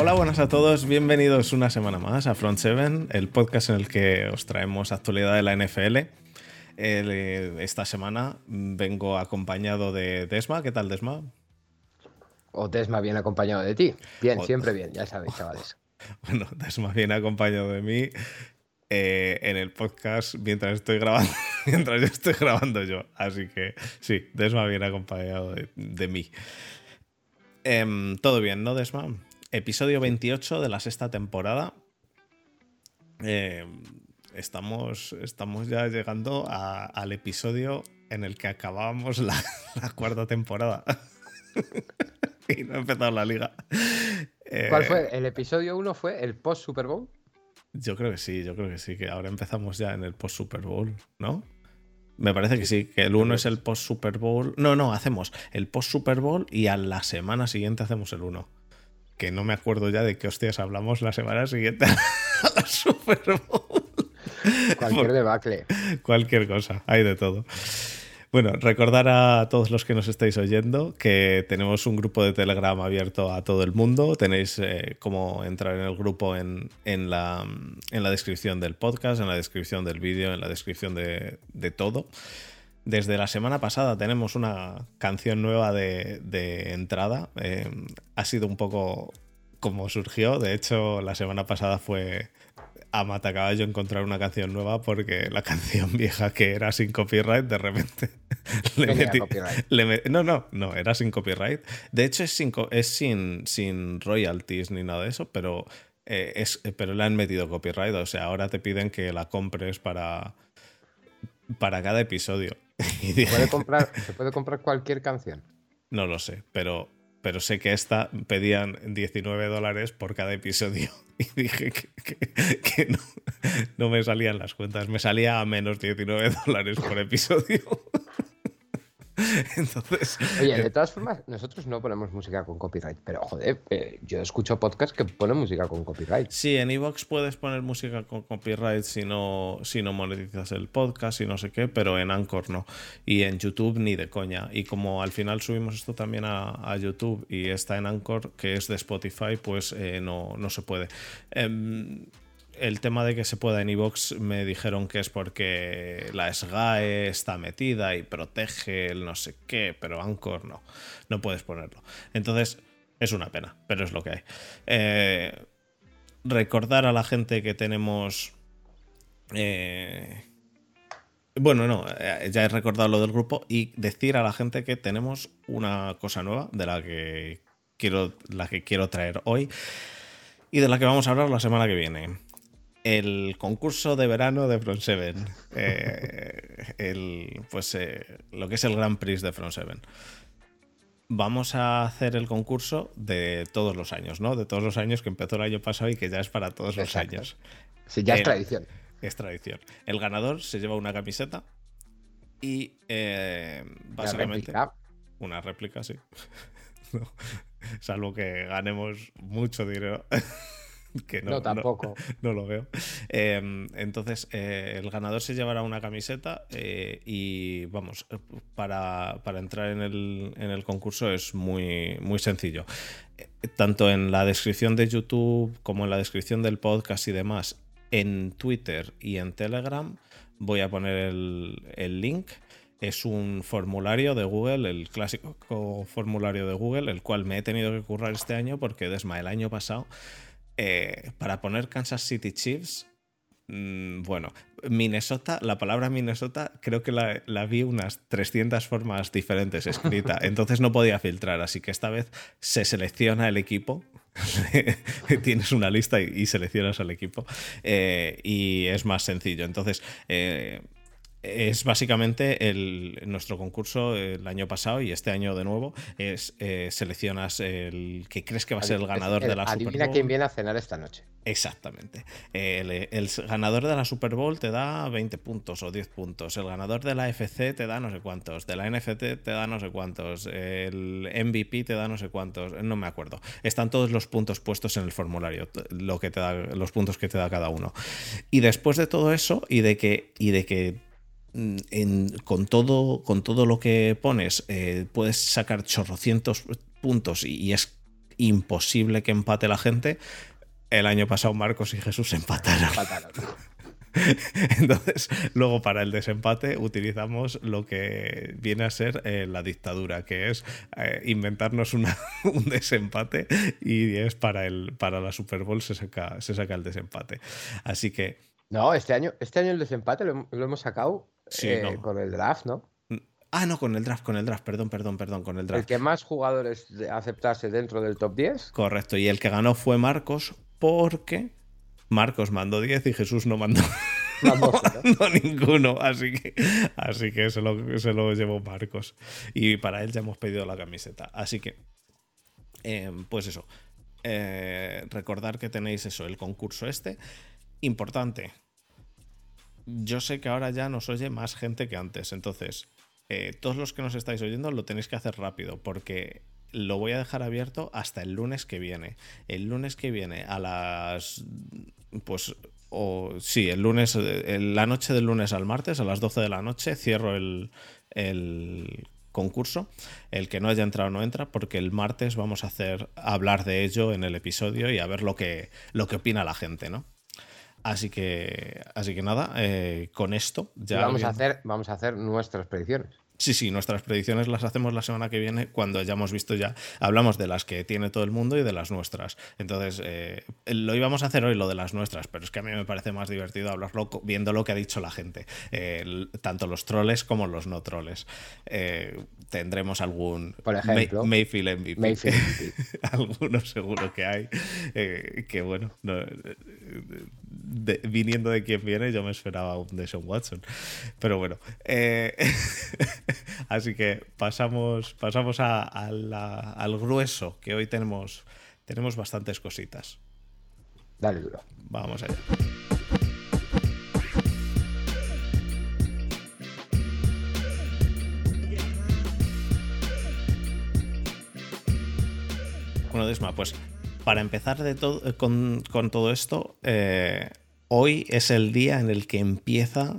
Hola, buenas a todos. Bienvenidos una semana más a Front 7, el podcast en el que os traemos actualidad de la NFL. Eh, esta semana vengo acompañado de Desma. ¿Qué tal, Desma? O Desma bien acompañado de ti. Bien, siempre bien, ya sabéis, chavales. Bueno, Desma bien acompañado de mí eh, en el podcast mientras estoy grabando, mientras yo estoy grabando yo. Así que sí, Desma bien acompañado de, mí. Em, Todo bien, ¿no, Desma? Episodio 28 de la sexta temporada. Em, estamos, estamos ya llegando al episodio en el que acabábamos la, cuarta temporada. y no ha empezado la liga. ¿Cuál fue? Eh, ¿El episodio 1 fue el post Super Bowl? Yo creo que sí, yo creo que sí, que ahora empezamos ya en el post Super Bowl, ¿no? Me parece que sí, que el 1 es el post Super Bowl. No, no, hacemos el post Super Bowl y a la semana siguiente hacemos el 1. Que no me acuerdo ya de qué hostias hablamos la semana siguiente a la Super Bowl. Cualquier debacle. Cualquier cosa, hay de todo. Bueno, recordar a todos los que nos estáis oyendo que tenemos un grupo de Telegram abierto a todo el mundo. Tenéis eh, cómo entrar en el grupo en, la, descripción del podcast, en la descripción del vídeo, en la descripción de, todo. Desde la semana pasada tenemos una canción nueva de, entrada. Eh, ha sido un poco como surgió. De hecho, la semana pasada fue a Matacaballo encontrar una canción nueva porque la canción vieja que era sin copyright de repente le metí, no, no, no, era sin copyright. De hecho es sin, es sin, sin royalties ni nada de eso, pero, eh, es, pero le han metido copyright. O sea, ahora te piden que la compres para, para cada episodio. ¿Se puede, comprar, ¿Se puede comprar cualquier canción? No lo sé, pero pero sé que esta pedían 19 dólares por cada episodio y dije que, no, no, me salían las cuentas, me salía a menos 19 dólares por episodio. Entonces. Oye, de eh, todas formas, nosotros no ponemos música con copyright, pero joder, eh, yo escucho podcasts que ponen música con copyright. Sí, en Evox puedes poner música con copyright si no, si no monetizas el podcast y no sé qué, pero en Anchor no. Y en YouTube ni de coña. Y como al final subimos esto también a, YouTube y está en Anchor, que es de Spotify, pues eh, no, no se puede. Em, el tema de que se pueda en iVoox me dijeron que es porque la SGAE está metida y protege el no sé qué, pero Anchor no, no puedes ponerlo. Entonces, es una pena, pero es lo que hay. Eh, recordar a la gente que tenemos... Eh, bueno, no, eh, ya he recordado lo del grupo y decir a la gente que tenemos una cosa nueva de la que quiero, la que quiero traer hoy y de la que vamos a hablar la semana que viene el concurso de verano de Front 7. Eh, pues eh, lo que es el Grand Prix de Front 7. Vamos a hacer el concurso de todos los años, ¿no? De todos los años que empezó el año pasado y que ya es para todos los años. Sí, ya es tradición. Es tradición. El ganador se lleva una camiseta y eh, básicamente. Una réplica, sí. salvo que ganemos mucho dinero. que no, tampoco. No, lo veo. Em, entonces, eh, el ganador se llevará una camiseta eh, y vamos, para, entrar en el, concurso es muy, muy sencillo. Eh, tanto en la descripción de YouTube como en la descripción del podcast y demás, en Twitter y en Telegram voy a poner el, el link es un formulario de Google, el clásico formulario de Google, el cual me he tenido que currar este año porque desde el año pasado eh, para poner Kansas City Chiefs, mm, bueno, Minnesota, la palabra Minnesota creo que la, vi unas 300 formas diferentes escrita, entonces no podía filtrar, así que esta vez se selecciona el equipo, tienes una lista y, seleccionas al equipo eh, y es más sencillo. Entonces, eh, es básicamente el, nuestro concurso el año pasado y este año de nuevo es eh, seleccionas el que crees que va a ser el ganador de la Super Bowl. Adivina quién viene a cenar esta noche. Exactamente. El, ganador de la Super Bowl te da 20 puntos o 10 puntos. El ganador de la FC te da no sé cuántos. De la NFT te da no sé cuántos. El MVP te da no sé cuántos. No me acuerdo. Están todos los puntos puestos en el formulario. Lo que te da, los puntos que te da cada uno. Y después de todo eso y de que, y de que Mm, con, todo, con todo lo que pones, eh, puedes sacar chorrocientos puntos y, es imposible que empate la gente. El año pasado Marcos y Jesús empataron. Empataron. Entonces, luego para el desempate utilizamos lo que viene a ser eh, la dictadura, que es eh, inventarnos una, un desempate y es para, el, para la Super Bowl se saca, se saca el desempate. Así que... No, este año, este año el desempate lo, lo hemos sacado Sí, eh, no. con el draft, ¿no? Ah, no, con el draft, con el draft, perdón, perdón, perdón, con el El draft. que más jugadores aceptase dentro del top 10. Correcto, y el que ganó fue Marcos porque Marcos mandó 10 y Jesús no mandó, Vamos, ¿no? mandó ninguno, así que, así que se, lo, se lo llevó Marcos. Y para él ya hemos pedido la camiseta. Así que, eh, pues eso, eh, recordar que tenéis eso, el concurso este. Importante, yo sé que ahora ya nos oye más gente que antes, entonces eh, todos los que nos estáis oyendo lo tenéis que hacer rápido porque lo voy a dejar abierto hasta el lunes que viene. El lunes que viene a las... Pues... O, sí, el lunes, eh, la noche del lunes al martes, a las 12 de la noche, cierro el, el concurso. El que no haya entrado no entra, porque el martes vamos a hacer hablar de ello en el episodio y a ver lo que, lo que opina la gente, ¿no? Así que, así que nada, eh, con esto ya. vamos, a hacer, vamos a hacer nuestras predicciones. Sí, sí, nuestras predicciones las hacemos la semana que viene cuando hayamos visto ya. Hablamos de las que tiene todo el mundo y de las nuestras. Entonces, eh, lo íbamos a hacer hoy lo de las nuestras, pero es que a mí me parece más divertido hablarlo viendo lo que ha dicho la gente, eh, tanto los troles como los no troles. Eh, tendremos algún Por ejemplo, May- Mayfield MVP. Mayfield MVP. Algunos seguro que hay. que bueno, no, de- viniendo de quien viene, yo me esperaba un Deshaun Watson. Pero bueno. eh, así que pasamos, pasamos a- a la- al grueso, que hoy tenemos, tenemos bastantes cositas. Dale duro. Vamos allá. Bueno, Desma, pues para empezar de eh, con, todo esto, eh, hoy es el día en el que empieza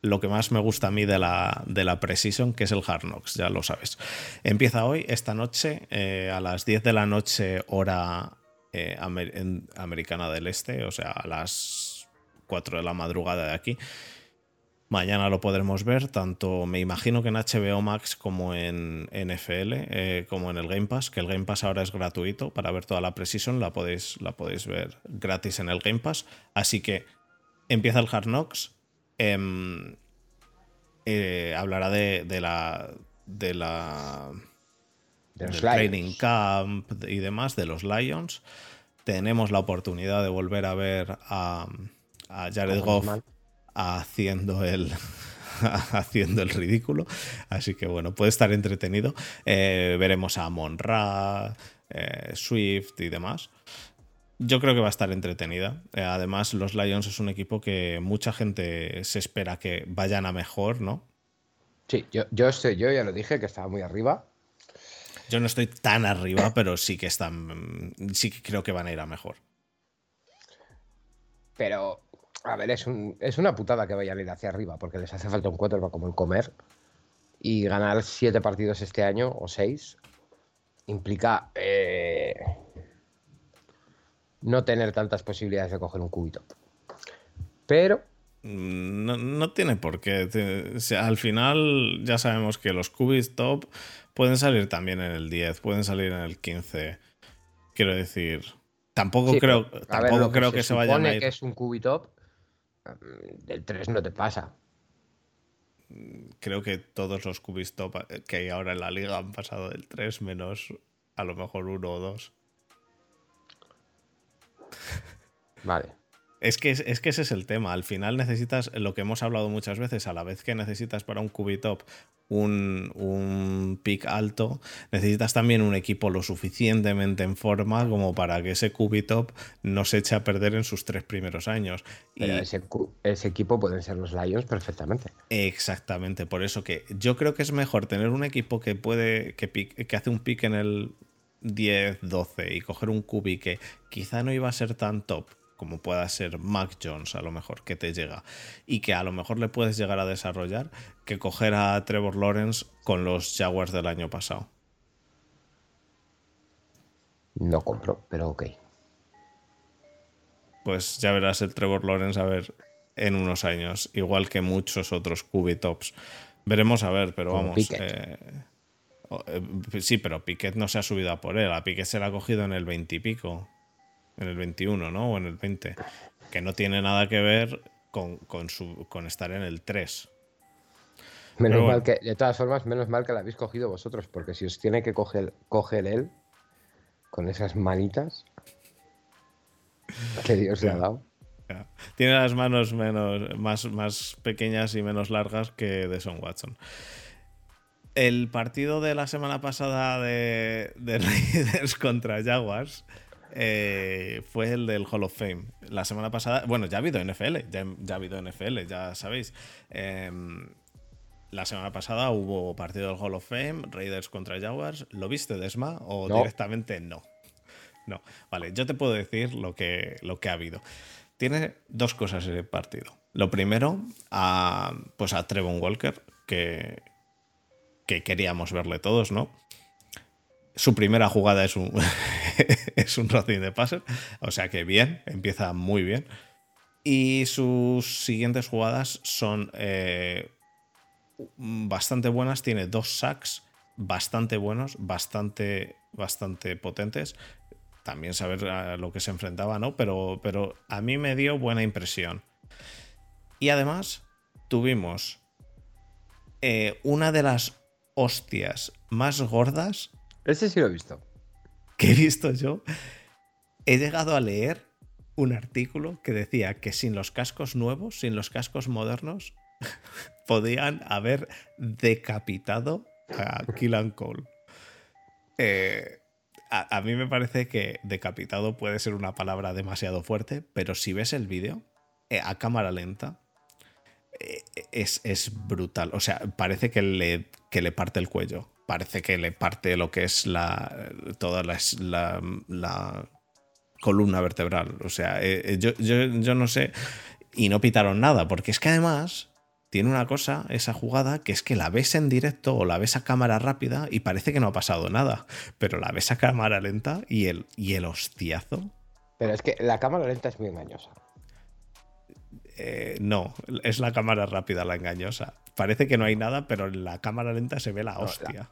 lo que más me gusta a mí de la, de la Precision, que es el Hard Knocks, ya lo sabes. Empieza hoy, esta noche, eh, a las 10 de la noche, hora americana del este, o sea, a las 4 de la madrugada de aquí. Mañana lo podremos ver, tanto me imagino que en HBO Max como en NFL, eh, como en el Game Pass, que el Game Pass ahora es gratuito para ver toda la Precision, la podéis, la podéis ver gratis en el Game Pass. Así que empieza el Hard Knocks. em, eh, hablará de, de la. de la. De del los training Lions. camp y demás, de los Lions. Tenemos la oportunidad de volver a ver a, a Jared Goff. Haciendo el haciendo el ridículo. Así que bueno puede estar entretenido. Eh, veremos a Monra eh, Swift y demás. Yo creo que va a estar entretenida. Eh, además los Lions es un equipo que mucha gente se espera que vayan a mejor no Sí, yo, yo, estoy- yo ya lo dije que estaba muy arriba. yo no estoy tan arriba pero sí que están sí que creo que van a ir a mejor. Pero, a ver, es, un- es una putada que vayan a ir hacia arriba, porque les hace falta un quarterback como el comer. Y ganar siete partidos este año, o seis, implica eh, no tener tantas posibilidades de coger un cubito. Pero, Mm, No, no tiene por qué. Te- o sea, al final ya sabemos que los cubis top pueden salir también en el 10, pueden salir en el 15. Quiero decir, tampoco sí, creo, ver, tampoco lo creo que se, vayan supone a ir. que es un cubitop, mm, del 3 no te pasa. Creo que todos los cubis top que hay ahora en la liga han pasado del 3 menos a lo mejor uno o dos. Vale. Es que, es que ese es el tema. Al final necesitas lo que hemos hablado muchas veces, a la vez que necesitas para un cubitop un, un pick alto, necesitas también un equipo lo suficientemente en forma como para que ese cubitop no se eche a perder en sus tres primeros años. Pero Y- ese equipo pueden ser los Lions perfectamente. Exactamente, por eso que yo creo que es mejor tener un equipo que puede, que, pick- que hace un pick en el 10, 12 y coger un cubi que quizá no iba a ser tan top como pueda ser Mac Jones a lo mejor que te llega y que a lo mejor le puedes llegar a desarrollar que coger a Trevor Lawrence con los Jaguars del año pasado. No compro, pero ok. Pues ya verás el Trevor Lawrence a ver en unos años, igual que muchos otros Cubitops. Veremos a ver, pero Como vamos. Eh, eh, sí, pero Piquet no se ha subido a por él. A Piquet se le ha cogido en el 20 y pico. En el 21, ¿no? O en el 20. Que no tiene nada que ver con, con su, con estar en el 3. Menos mal que, de todas formas, menos mal que la habéis cogido vosotros, porque si os tiene que coger, coger él con esas manitas que Dios le ha dado. Tiene las manos menos, más, más pequeñas y menos largas que de Son Watson. El partido de la semana pasada de, de Raiders contra Jaguars eh, fue el del Hall of Fame. La semana pasada, bueno, ya ha habido NFL, ya, ya ha habido NFL, ya sabéis. Em, la semana pasada hubo partido del Hall of Fame, Raiders contra Jaguars. ¿Lo viste, Desma? ¿O No. directamente no? No. Vale, yo te puedo decir lo que, lo que ha habido. Tiene dos cosas ese partido. Lo primero, a, pues a Trevon Walker, que, que queríamos verle todos, ¿no? Su primera jugada es un, es un de passer, o sea que bien, empieza muy bien. Y sus siguientes jugadas son eh, bastante buenas, tiene dos sacks bastante buenos, bastante, bastante potentes. También saber a lo que se enfrentaba, ¿no? Pero, pero a mí me dio buena impresión. Y además tuvimos eh, una de las hostias más gordas Ese sí lo he visto. que he visto yo. He llegado a leer un artículo que decía que sin los cascos nuevos, sin los cascos modernos, podían haber decapitado a Killan Cole. Eh, a, a mí me parece que decapitado puede ser una palabra demasiado fuerte, pero si ves el vídeo eh, a cámara lenta, eh, es, es brutal. O sea, parece que le, que le parte el cuello. Parece que le parte lo que es la toda la, la- la columna vertebral. O sea, eh, eh, yo, yo- yo no sé. Y no pitaron nada, porque es que además tiene una cosa, esa jugada, que es que la ves en directo o la ves a cámara rápida y parece que no ha pasado nada. Pero la ves a cámara lenta y el, y el hostiazo. Pero es que la cámara lenta es muy engañosa. Eh, no, es la cámara rápida la engañosa. Parece que no hay nada, pero en la cámara lenta se ve la hostia.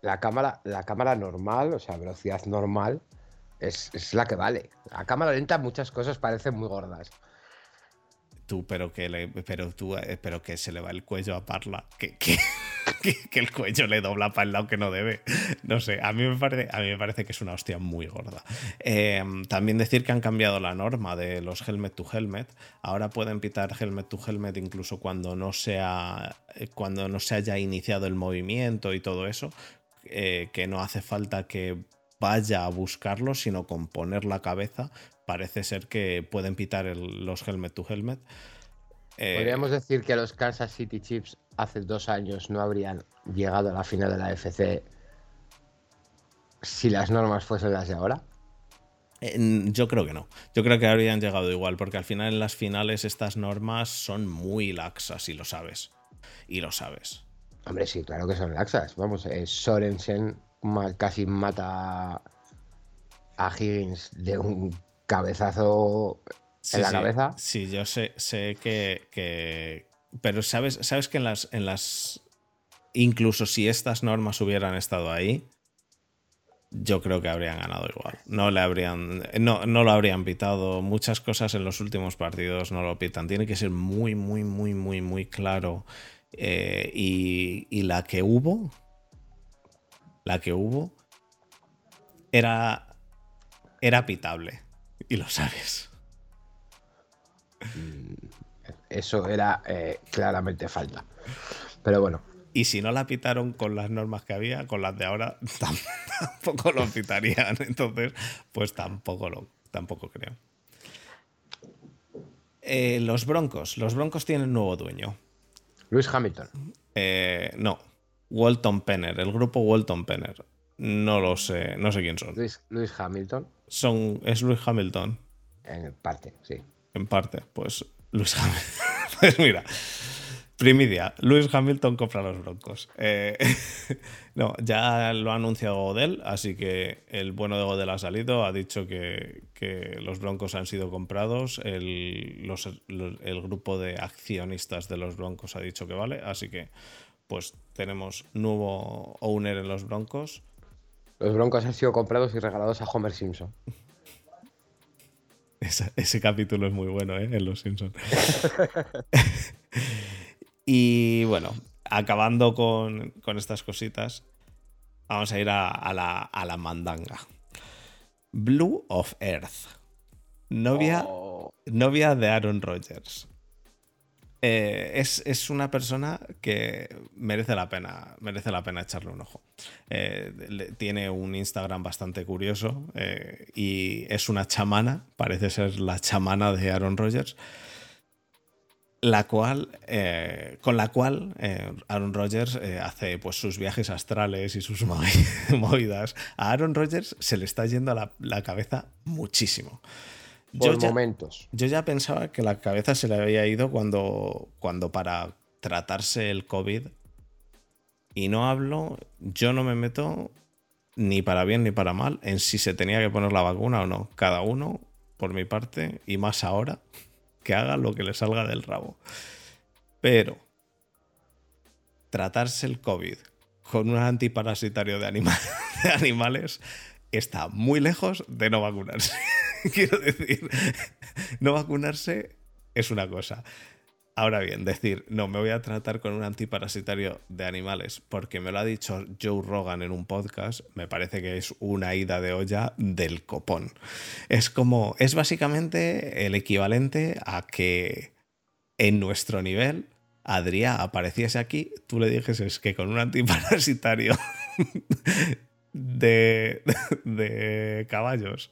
La cámara, la cámara normal, o sea, velocidad normal, es, es la que vale. La cámara lenta muchas cosas parecen muy gordas. Tú, pero que le, pero tú, eh, pero que se le va el cuello a Parla. Que, que, que- el cuello le dobla para el lado que no debe. No sé, a mí me parece, a mí me parece que es una hostia muy gorda. Eh, también decir que han cambiado la norma de los helmet to helmet. Ahora pueden pitar helmet to helmet incluso cuando no sea. eh, cuando no se haya iniciado el movimiento y todo eso. eh, que no hace falta que vaya a buscarlo, sino con poner la cabeza. Parece ser que pueden pitar el- los helmet to helmet. Eh, Podríamos decir que los Kansas City Chiefs hace dos años no habrían llegado a la final de la FC si las normas fuesen las de ahora. Eh, Yo creo que no. Yo creo que habrían llegado igual, porque al final en las finales estas normas son muy laxas y lo sabes. Y lo sabes. Hombre, sí, claro que son laxas. Vamos, eh, Sorensen casi mata a Higgins de un cabezazo en la sí, cabeza. Sí, yo sé, sé que, que- Pero sabes, sabes que en las, en las. Incluso si estas normas hubieran estado ahí, yo creo que habrían ganado igual. No le habrían. No, no lo habrían pitado. Muchas cosas en los últimos partidos no lo pitan. Tiene que ser muy, muy, muy, muy, muy claro. Eh, y, y la que hubo. La que hubo. Era. Era pitable. Y lo sabes. Eso era eh, claramente falta. Pero bueno, Y si no la pitaron con las normas que había, con las de ahora tam- tampoco lo pitarían. Entonces, pues tampoco lo, tampoco creo. Eh, los Broncos. Los Broncos tienen nuevo dueño. Luis Hamilton. Eh, no. Walton Penner, el grupo Walton Penner. No lo sé, no sé quién son. Luis, Luis Hamilton, Son, es Luis Hamilton, en parte, sí. en parte. Pues Luis Hamilton. pues mira. Primidia, Lewis Hamilton compra los Broncos. Eh, no, ya lo ha anunciado Godel, así que el bueno de Godel ha salido, ha dicho que, los Broncos han sido comprados, el, el, grupo de accionistas de los Broncos ha dicho que vale, así que pues tenemos nuevo owner en los Broncos. Los Broncos han sido comprados y regalados a Homer Simpson. ese capítulo es muy bueno, ¿eh? En Los Simpsons. Y bueno, acabando con, estas cositas, vamos a ir a, la, mandanga. Blue of Earth. Novia, oh. novia de Aaron Rodgers. Eh, es, una persona que merece la pena, merece la pena echarle un ojo. Eh, tiene un Instagram bastante curioso eh, y es una chamana, parece ser la chamana de Aaron Rodgers la cual, con la cual Aaron Rodgers hace pues, sus viajes astrales y sus movidas. A Aaron Rodgers se le está yendo a la, cabeza muchísimo. Por yo momentos. yo ya pensaba que la cabeza se le había ido cuando, cuando para tratarse el COVID, y no hablo, yo no me meto ni para bien ni para mal en si se tenía que poner la vacuna o no. Cada uno, por mi parte, y más ahora, que haga lo que le salga del rabo. Pero tratarse el COVID con un antiparasitario de, de animales está muy lejos de no vacunarse. Quiero decir, no vacunarse es una cosa. Ahora bien, decir, no, me voy a tratar con un antiparasitario de animales porque me lo ha dicho Joe Rogan en un podcast, me parece que es una ida de olla del copón. Es como, es básicamente el equivalente a que en nuestro nivel Adrián apareciese aquí, tú le dijes que con un antiparasitario de, de caballos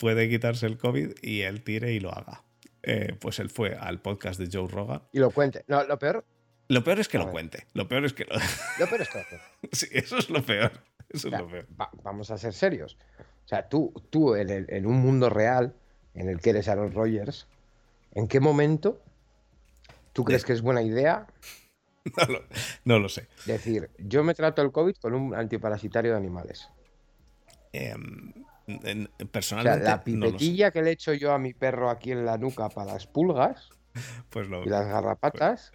puede quitarse el COVID y él tire y lo haga. Eh, pues él fue al podcast de Joe Rogan. Y lo cuente. No, lo peor. Lo peor es que lo cuente. Lo peor es que lo. Lo peor es que lo Sí, eso es lo peor. Eso es lo peor. vamos a ser serios. O sea, tú, tú en, un mundo real en el que eres Aaron Rodgers, ¿en qué momento tú crees que es buena idea? No lo, sé. Decir, yo me trato el COVID con un antiparasitario de animales. Eh, personalmente. la pipetilla que le echo yo a mi perro aquí en la nuca para las pulgas pues y las garrapatas.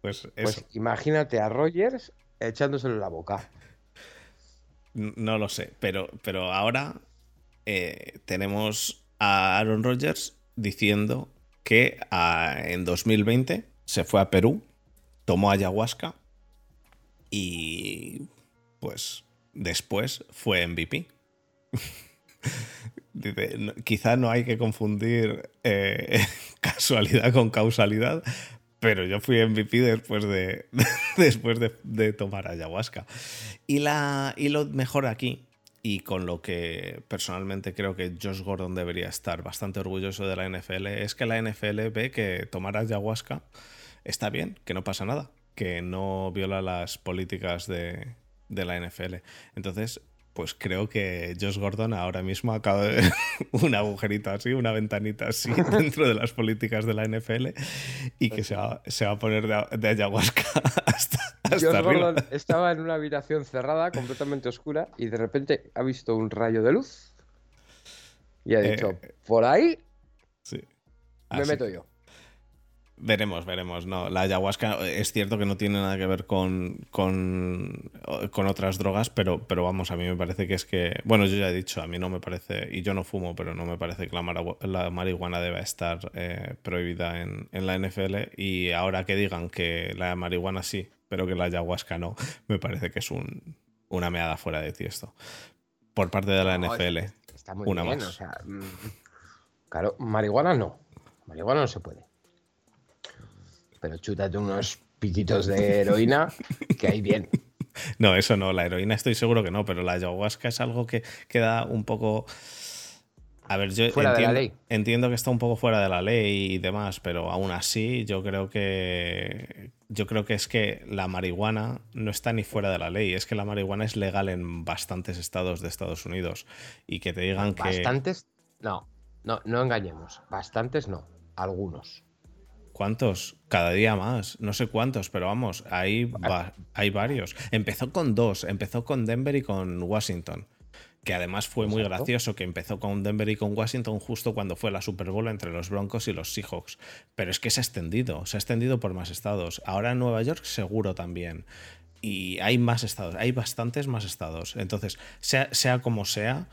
Pues, pues, pues imagínate a Rogers echándoselo en la boca. No lo sé, pero, pero ahora eh, tenemos a Aaron Rodgers diciendo que en 2020 se fue a Perú, tomó ayahuasca y pues después fue MVP. Dice, quizá no hay que confundir eh, casualidad con causalidad, pero yo fui MVP después de, después de, tomar ayahuasca. Y, la, y lo mejor aquí, y con lo que personalmente creo que Josh Gordon debería estar bastante orgulloso de la NFL, es que la NFL ve que tomar ayahuasca está bien, que no pasa nada, que no viola las políticas de, de la NFL. Entonces, pues creo que Josh Gordon ahora mismo acaba de ver un agujerito así, una ventanita así dentro de las políticas de la NFL y que se va, a poner de, ayahuasca hasta, hasta Josh Gordon estaba en una habitación cerrada, completamente oscura, y de repente ha visto un rayo de luz y ha dicho, eh, por ahí sí. me meto yo. Veremos, veremos. No, la ayahuasca es cierto que no tiene nada que ver con, con, otras drogas, pero, pero vamos, a mí me parece que es que. Bueno, yo ya he dicho, a mí no me parece, y yo no fumo, pero no me parece que la, marihuana deba estar eh, prohibida en, la NFL. Y ahora que digan que la marihuana sí, pero que la ayahuasca no, me parece que es un, una meada fuera de tiesto. Por parte de la NFL. Está muy bien, O sea, mm, claro, marihuana no. Marihuana no se puede pero chútate unos piquitos de heroína que hay bien. No, eso no, la heroína estoy seguro que no, pero la ayahuasca es algo que queda un poco... A ver, yo entiendo, entiendo, que está un poco fuera de la ley y demás, pero aún así yo creo que yo creo que es que la marihuana no está ni fuera de la ley, es que la marihuana es legal en bastantes estados de Estados Unidos y que te digan que bastantes no, no, no engañemos, bastantes no, algunos. ¿Cuántos? Cada día más. No sé cuántos, pero vamos, hay, hay varios. Empezó con dos. Empezó con Denver y con Washington. Que además fue muy gracioso que empezó con Denver y con Washington justo cuando fue la Super Bowl entre los Broncos y los Seahawks. Pero es que se ha extendido, se ha extendido por más estados. Ahora en Nueva York seguro también. Y hay más estados, hay bastantes más estados. Entonces, sea, sea como sea,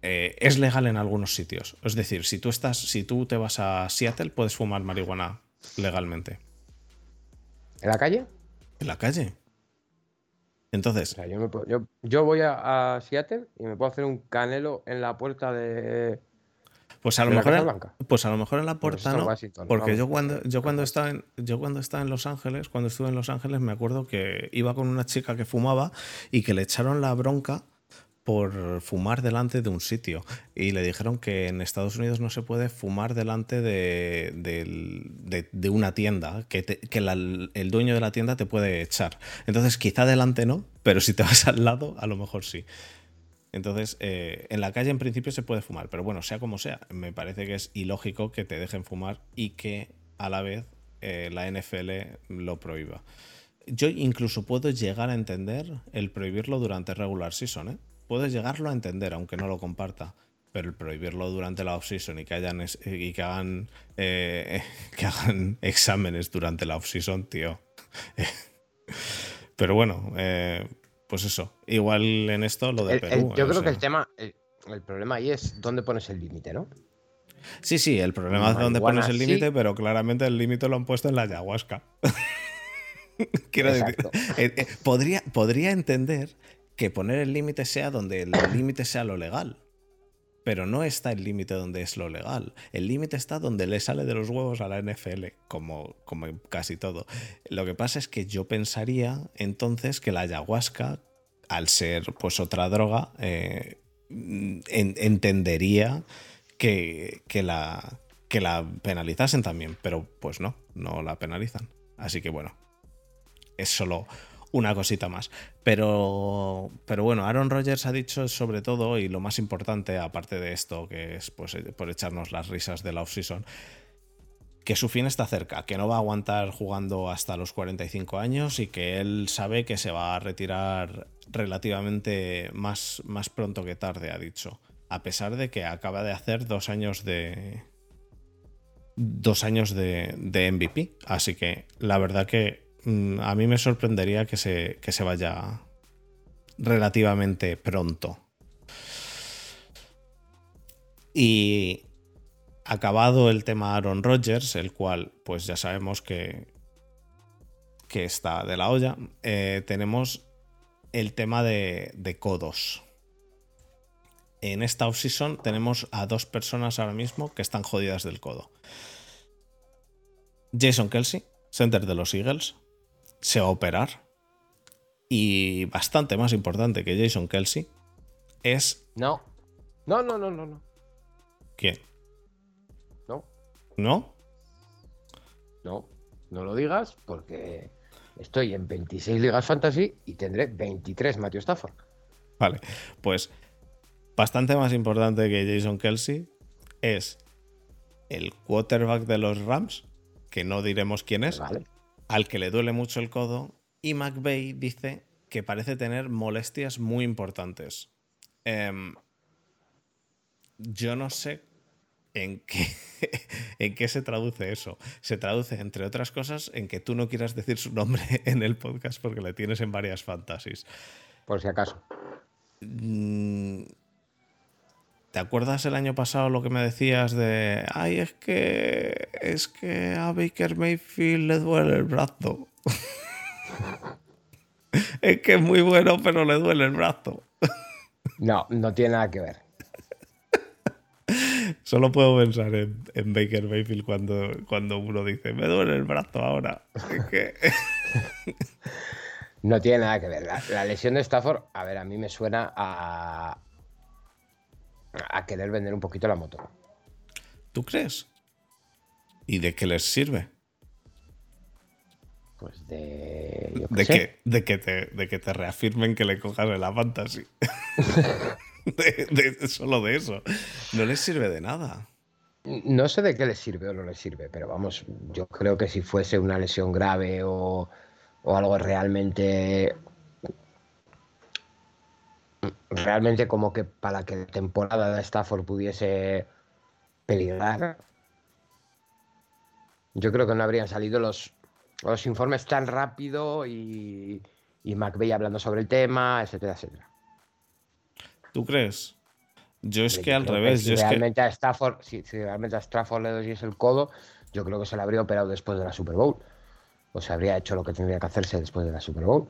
eh, es legal en algunos sitios. Es decir, si tú estás, si tú te vas a Seattle, puedes fumar marihuana legalmente. ¿En la calle? En la calle. Entonces. yo, voy a, Seattle y me puedo hacer un canelo en la puerta de. Pues a lo mejor. En, pues a lo mejor en la pues puerta no. Porque yo cuando, yo cuando estaba en, yo cuando estaba en Los Ángeles, cuando estuve en Los Ángeles, me acuerdo que iba con una chica que fumaba y que le echaron la bronca por fumar delante de un sitio. Y le dijeron que en Estados Unidos no se puede fumar delante de, de, una tienda, que, que el dueño de la tienda te puede echar. Entonces, quizá delante no, pero si te vas al lado, a lo mejor sí. Entonces, eh, en la calle en principio se puede fumar, pero bueno, sea como sea, me parece que es ilógico que te dejen fumar y que a la vez eh, la NFL lo prohíba. Yo incluso puedo llegar a entender el prohibirlo durante regular season, ¿eh? Puedes llegarlo a entender, aunque no lo comparta. Pero el prohibirlo durante la off-season y que hayan y que hagan eh, que hagan exámenes durante la off-season, tío. Pero bueno, eh, pues eso. Igual en esto lo de Perú. yo creo que el tema, el, problema ahí es dónde pones el límite, ¿no? Sí, sí, el problema es dónde pones el límite, pero claramente el límite lo han puesto en la ayahuasca. Quiero decir, eh, podría, podría entender que poner el límite sea donde el límite sea lo legal. Pero no está el límite donde es lo legal. El límite está donde le sale de los huevos a la NFL, como, como casi todo. Lo que pasa es que yo pensaría entonces que la ayahuasca, al ser pues otra droga, eh, entendería que, que, la, que la penalizasen también. Pero pues no, no la penalizan. Así que bueno, es solo una cosita más. Pero, pero bueno, Aaron Rodgers ha dicho sobre todo, y lo más importante, aparte de esto, que es pues, eh, por echarnos las risas de la offseason, que su fin está cerca, que no va a aguantar jugando hasta los 45 años y que él sabe que se va a retirar relativamente más, más pronto que tarde, ha dicho. A pesar de que acaba de hacer dos años de. Dos años de, de MVP. Así que la verdad que a mí me sorprendería que se, se vaya relativamente pronto. Y acabado el tema Aaron Rodgers, el cual pues ya sabemos que, que está de la olla, eh, tenemos el tema de, de codos. En esta offseason tenemos a dos personas ahora mismo que están jodidas del codo. Jason Kelsey, center de los Eagles, se va a operar. Y bastante más importante que Jason Kelsey es. No. No, no, no, no, no. ¿Quién? No. ¿No? No. No lo digas porque estoy en 26 ligas fantasy y tendré 23 Matthew Stafford. Vale, pues bastante más importante que Jason Kelsey es el quarterback de los Rams, que no diremos quién es, vale al que le duele mucho el codo y McVeigh dice que parece tener molestias muy importantes. Em, yo no sé en qué, en qué se traduce eso. Se traduce, entre otras cosas, en que tú no quieras decir su nombre en el podcast porque le tienes en varias fantasies. Por si acaso. Mm, ¿Te acuerdas el año pasado lo que me decías de, ay, es que es que a Baker Mayfield le duele el brazo? es que es muy bueno, pero le duele el brazo. no, no tiene nada que ver. Solo puedo pensar en, Baker Mayfield cuando, cuando uno dice, me duele el brazo ahora. no tiene nada que ver. la, lesión de Stafford, a ver, a mí me suena a, a querer vender un poquito la moto. ¿Tú crees? ¿Y de qué les sirve? Pues de. de, que, de, que te, de que te reafirmen que le cojas en la fantasy. solo de eso. No les sirve de nada. No sé de qué le sirve o no le sirve, pero vamos, yo creo que si fuese una lesión grave o, o algo realmente realmente como que para que la temporada de Stafford pudiese peligrar, yo creo que no habrían salido los, los informes tan rápido y, y McVeigh hablando sobre el tema, etcétera, etcétera. ¿Tú crees? Yo es Yo que al revés, si yo es que realmente a Stafford, si, si realmente a Stafford le dosiese el codo, yo creo que se le habría operado después de la Super Bowl. O se habría hecho lo que tendría que hacerse después de la Super Bowl.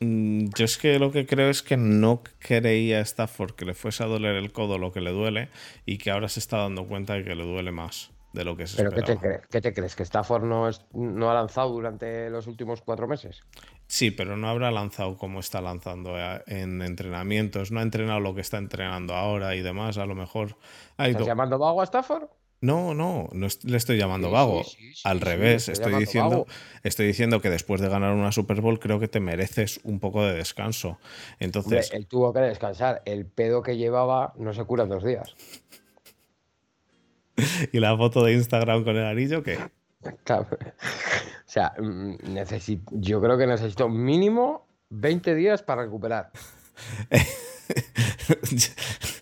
Mm, Yo es que lo que creo es que no creía Stafford que le fuese a doler el codo lo que le duele y que ahora se está dando cuenta de que le duele más de lo que se ¿Pero qué te, esperaba. crees? ¿qué te crees? ¿Que Stafford no, es- no ha lanzado durante los últimos cuatro meses? Sí, pero no habrá lanzado como está lanzando eh, en entrenamientos, no ha entrenado lo que está entrenando ahora y demás, a lo mejor ha ¿Estás llamando vago a Stafford? No, no, no le estoy llamando Sí, vago. sí, sí, sí, Al revés, estoy diciendo, vago. estoy diciendo que después de ganar una Super Bowl creo que te mereces un poco de descanso. Hombre, Entonces, él tuvo que descansar. El pedo que llevaba no se cura en dos días. ¿y la foto de Instagram con el anillo qué? Claro. O sea, mm, yo creo que necesito mínimo 20 días para recuperar.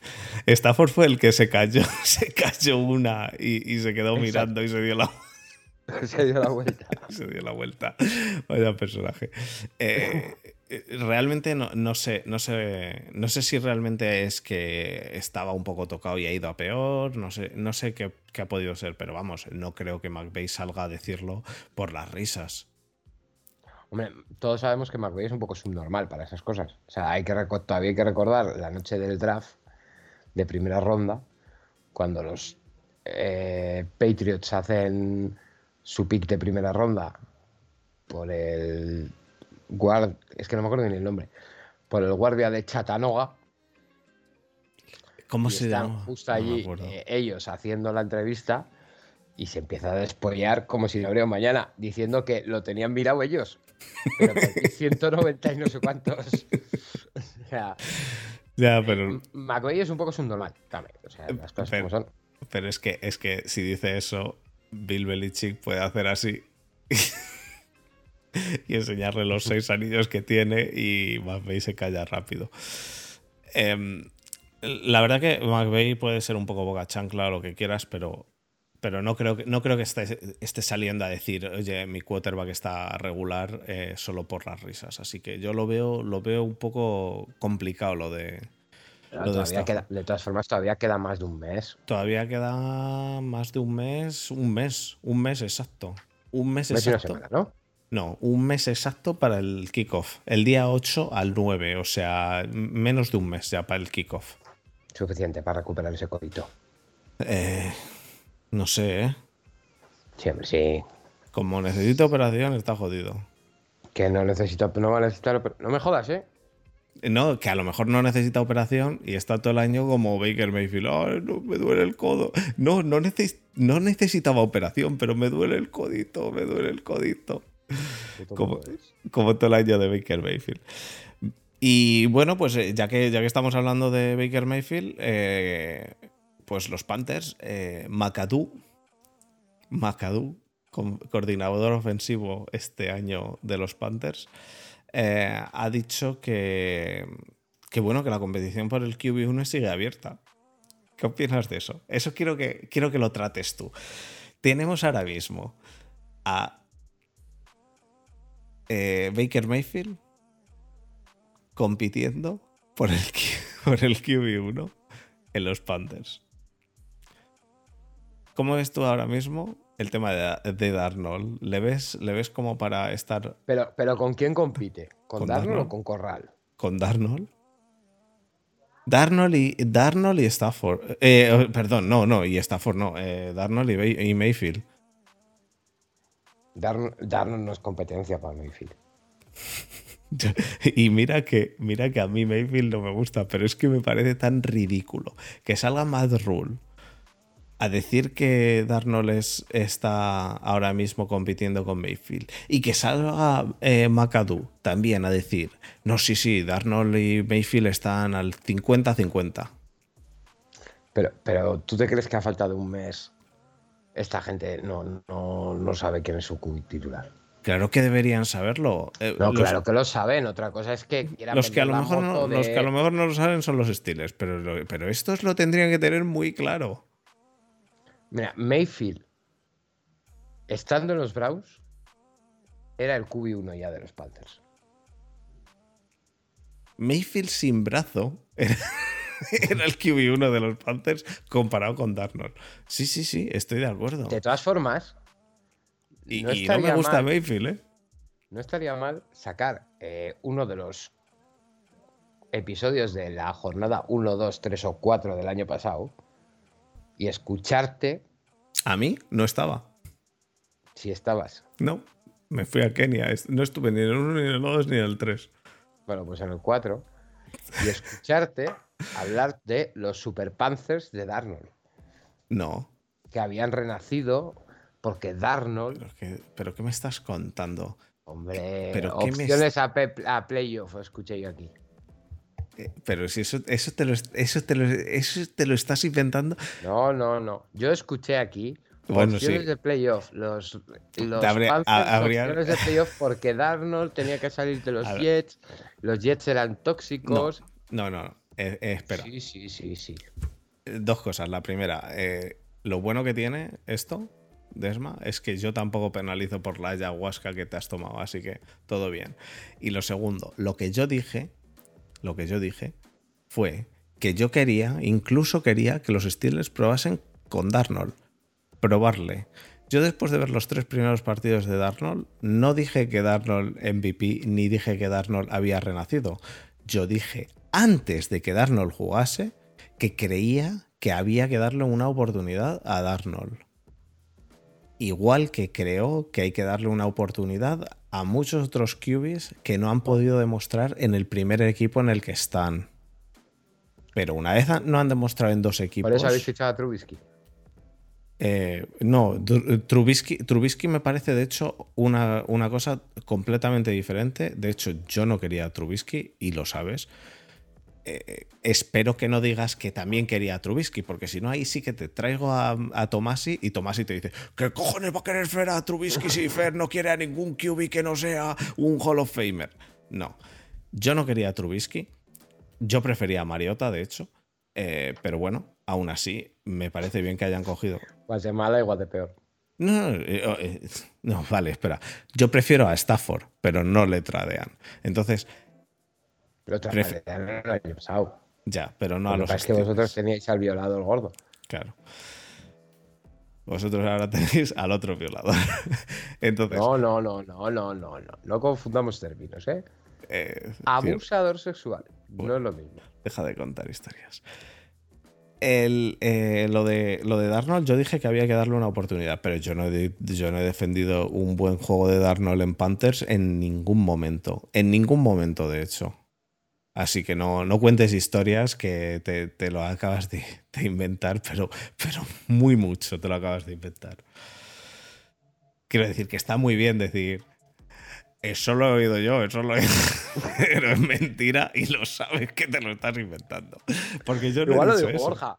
Stafford fue el que se cayó, se cayó una y, y se quedó Exacto. mirando y se dio la, Se dio la vuelta. se dio la vuelta. Vaya personaje. Eh, eh, realmente no, no sé, no sé, no sé si realmente es que estaba un poco tocado y ha ido a peor. No sé, no sé qué, qué ha podido ser, pero vamos, no creo que McVeigh salga a decirlo por las risas. Hombre, todos sabemos que McVeigh es un poco subnormal para esas cosas. O sea, hay que todavía hay que recordar la noche del draft de primera ronda, cuando los eh, Patriots hacen su pick de primera ronda por el guard, es que no me acuerdo ni el nombre, por el guardia de Chattanooga. ¿Cómo se están llama? justo No allí eh, ellos haciendo la entrevista y se empieza a despollar como si no un mañana, diciendo que lo tenían mirado ellos. Pero por 190 y no sé cuántos. o sea, Ya, pero, M- McVeigh es un poco subnormal también. O sea, las cosas Pero- como son. pero es que es que si dice eso, Bill Belichick puede hacer así y enseñarle los seis anillos que tiene y McVeigh se calla rápido. Em, la verdad que McVeigh puede ser un poco boca chancla o lo que quieras, pero, pero no creo que, no creo que esté, esté saliendo a decir, oye, mi quarterback está regular eh, solo por las risas. Así que yo lo veo, lo veo un poco complicado lo de. Lo de queda- de todas formas, todavía queda más de un mes. Todavía queda más de un mes, un mes, un mes exacto. Un mes mes y una exacto. semana, ¿no? No, un mes exacto para el kickoff. El día 8 al 9, o sea, menos de un mes ya para el kickoff. Suficiente para recuperar ese codito. Eh, no sé, ¿eh? Siempre, sí. Como necesito operación, está jodido. Que no necesito, no va a necesitar. No me jodas, ¿eh? No, que a lo mejor no necesita operación y está todo el año como Baker Mayfield. Ay, no, me duele el codo. No, no, neces- no necesitaba operación, pero me duele el codito, me duele el codito. Como todo el año de Baker Mayfield. Y bueno, pues eh, ya que, ya que estamos hablando de Baker Mayfield, eh, pues los Panthers, eh, McAdoo, co- coordinador ofensivo este año de los Panthers, eh, ha dicho que, que bueno, que la competición por el QB1 sigue abierta. ¿Qué opinas de eso? Eso quiero que, quiero que lo trates tú. Tenemos ahora mismo a eh, Baker Mayfield compitiendo por el, por el QB1 en los Panthers. ¿Cómo ves tú ahora mismo el tema de, de Darnold? ¿Le ves, ¿Le ves como para estar Pero, pero ¿con quién compite? ¿Con, Con Darnold Darnold. o con Corral? con Darnold? Darnold y, Darnold y Stafford. Eh, perdón, no, no, y Stafford no. eh, Darnold y, Mayfield. Darn- Darnold no es competencia para Mayfield. Y mira que, mira que a mí Mayfield no me gusta, pero es que me parece tan ridículo que salga Mad Rule a decir que Darnold es- está ahora mismo compitiendo con Mayfield y que salga eh, McAdoo también a decir, no, sí, sí, Darnold y Mayfield están al 50-50. Pero, pero ¿tú te crees que ha faltado un mes? Esta gente no, no, no sabe quién es su titular. Claro que deberían saberlo. Eh, No, los, claro que lo saben. Otra cosa es que los que, a lo mejor no, los que a lo mejor no lo saben son los Steelers, pero, pero estos lo tendrían que tener muy claro. Mira, Mayfield, estando en los Browns, era el QB1 ya de los Panthers. Mayfield sin brazo era, era el QB1 de los Panthers comparado con Darnold. Sí, sí, sí, estoy de acuerdo. De todas formas, Y no y no, me gusta mal. Mayfield, ¿eh? no estaría mal sacar eh, uno de los episodios de la jornada 1, 2, 3 o 4 del año pasado y escucharte A mí no estaba. si estabas. No, me fui a Kenia. No estuve ni en el 1, ni en el 2, ni en el 3. bueno, pues en el 4, y escucharte hablar de los Super Panthers de Darnold, No. que habían renacido porque Darnold, Pero ¿qué, pero ¿qué me estás contando? hombre, ¿Pero qué me opciones a, a playoff, escuché yo aquí. Eh, Pero si eso, eso, te lo, eso, te lo, eso te lo estás inventando. No, no, no. Yo escuché aquí Bueno, sí. de playoff. Los, los habría- opciones de playoff porque Darnold tenía que salir de los. Jets. Los Jets eran tóxicos. no, no. no. Eh, eh, espera. Sí, sí, sí, sí. Dos cosas. La primera, eh, lo bueno que tiene esto, Desma, es que yo tampoco penalizo por la ayahuasca que te has tomado, así que todo bien. Y lo segundo, lo que yo dije, lo que yo dije fue que yo quería, incluso quería que los Steelers probasen con Darnold, probarle. Yo después de ver los tres primeros partidos de Darnold, no dije que Darnold MVP, ni dije que Darnold había renacido. Yo dije, antes de que Darnold jugase, que creía que había que darle una oportunidad a Darnold. Igual que creo que hay que darle una oportunidad a muchos otros QBs que no han podido demostrar en el primer equipo en el que están. Pero una vez no han demostrado en dos equipos. Por eso habéis fichado a Trubisky. Eh, no, Tru- Trubisky, Trubisky me parece de hecho una, una cosa completamente diferente. De hecho, yo no quería a Trubisky y lo sabes. Eh, espero que no digas que también quería a Trubisky, porque si no, ahí sí que te traigo a, a Tomasi y Tomasi te dice: ¿Qué cojones va a querer Fer a Trubisky si Fer no quiere a ningún QB que no sea un Hall of Famer? No, yo no quería a Trubisky. Yo prefería a Mariota, de hecho. Eh, pero bueno, aún así, me parece bien que hayan cogido Igual de mala, igual de peor. no, no, eh, oh, no, vale, espera. Yo prefiero a Stafford, pero no le tradean. Entonces, Pero Pref- el año pasado. ya, pero no a Lo que los es que vosotros teníais al violado el gordo. Claro. Vosotros ahora tenéis al otro violador. Entonces, No, no, no, no, no, no, no. No confundamos términos, ¿eh? eh, Abusador sexual. No es lo mismo. deja de contar historias. El, eh, lo, de, lo de Darnold, yo dije que había que darle una oportunidad, pero yo no, he, yo no he defendido un buen juego de Darnold en Panthers en ningún momento. En ningún momento, de hecho. Así que no, no cuentes historias que te, te lo acabas de, de inventar, pero, pero muy mucho te lo acabas de inventar. Quiero decir que está muy bien decir, eso lo he oído yo, eso lo he pero es mentira y lo sabes que te lo estás inventando. Porque yo no he Igual lo dicho dijo eso. Borja.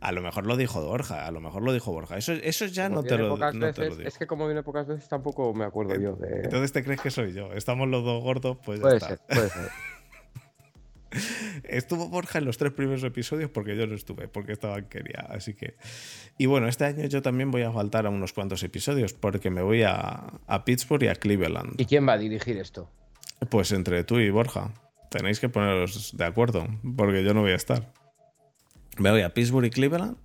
A lo mejor lo dijo Borja, a lo mejor lo dijo Borja. Eso, eso ya Como no te, lo, no te lo veces- digo. Es que como viene pocas veces tampoco me acuerdo yo de... Entonces te crees que soy yo. Estamos los dos gordos, pues ya Puede está. ser, puede ser. Estuvo Borja en los tres primeros episodios porque yo no estuve, porque estaba en Kenia. Así que. Y bueno, este año yo también voy a faltar a unos cuantos episodios porque me voy a, a Pittsburgh y a Cleveland. ¿Y quién va a dirigir esto? Pues entre tú y Borja. Tenéis que poneros de acuerdo, porque yo no voy a estar. Me voy a Pittsburgh y Cleveland.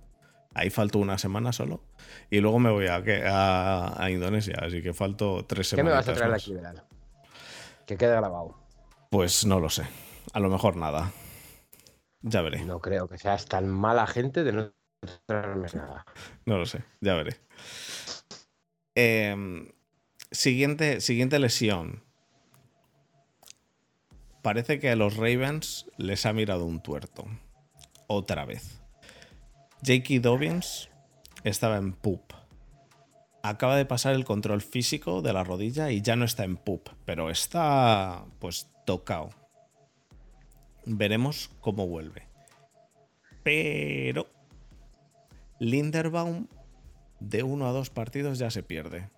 Ahí falto una semana solo. Y luego me voy a, a, a Indonesia. Así que falto tres ¿Qué me semanas. vas a traer aquí, verano? Que quede grabado. Pues no lo sé. A lo mejor nada. Ya veré. No creo que seas tan mala gente de no traerme nada. No lo sé, ya veré. Em, siguiente, siguiente lesión. Parece que a los Ravens les ha mirado un tuerto. Otra vez. Jakey Dobbins estaba en pup. Acaba de pasar el control físico de la rodilla y ya no está en pup, pero está pues tocado. Veremos cómo vuelve. Pero Linderbaum de uno a dos partidos ya se pierde.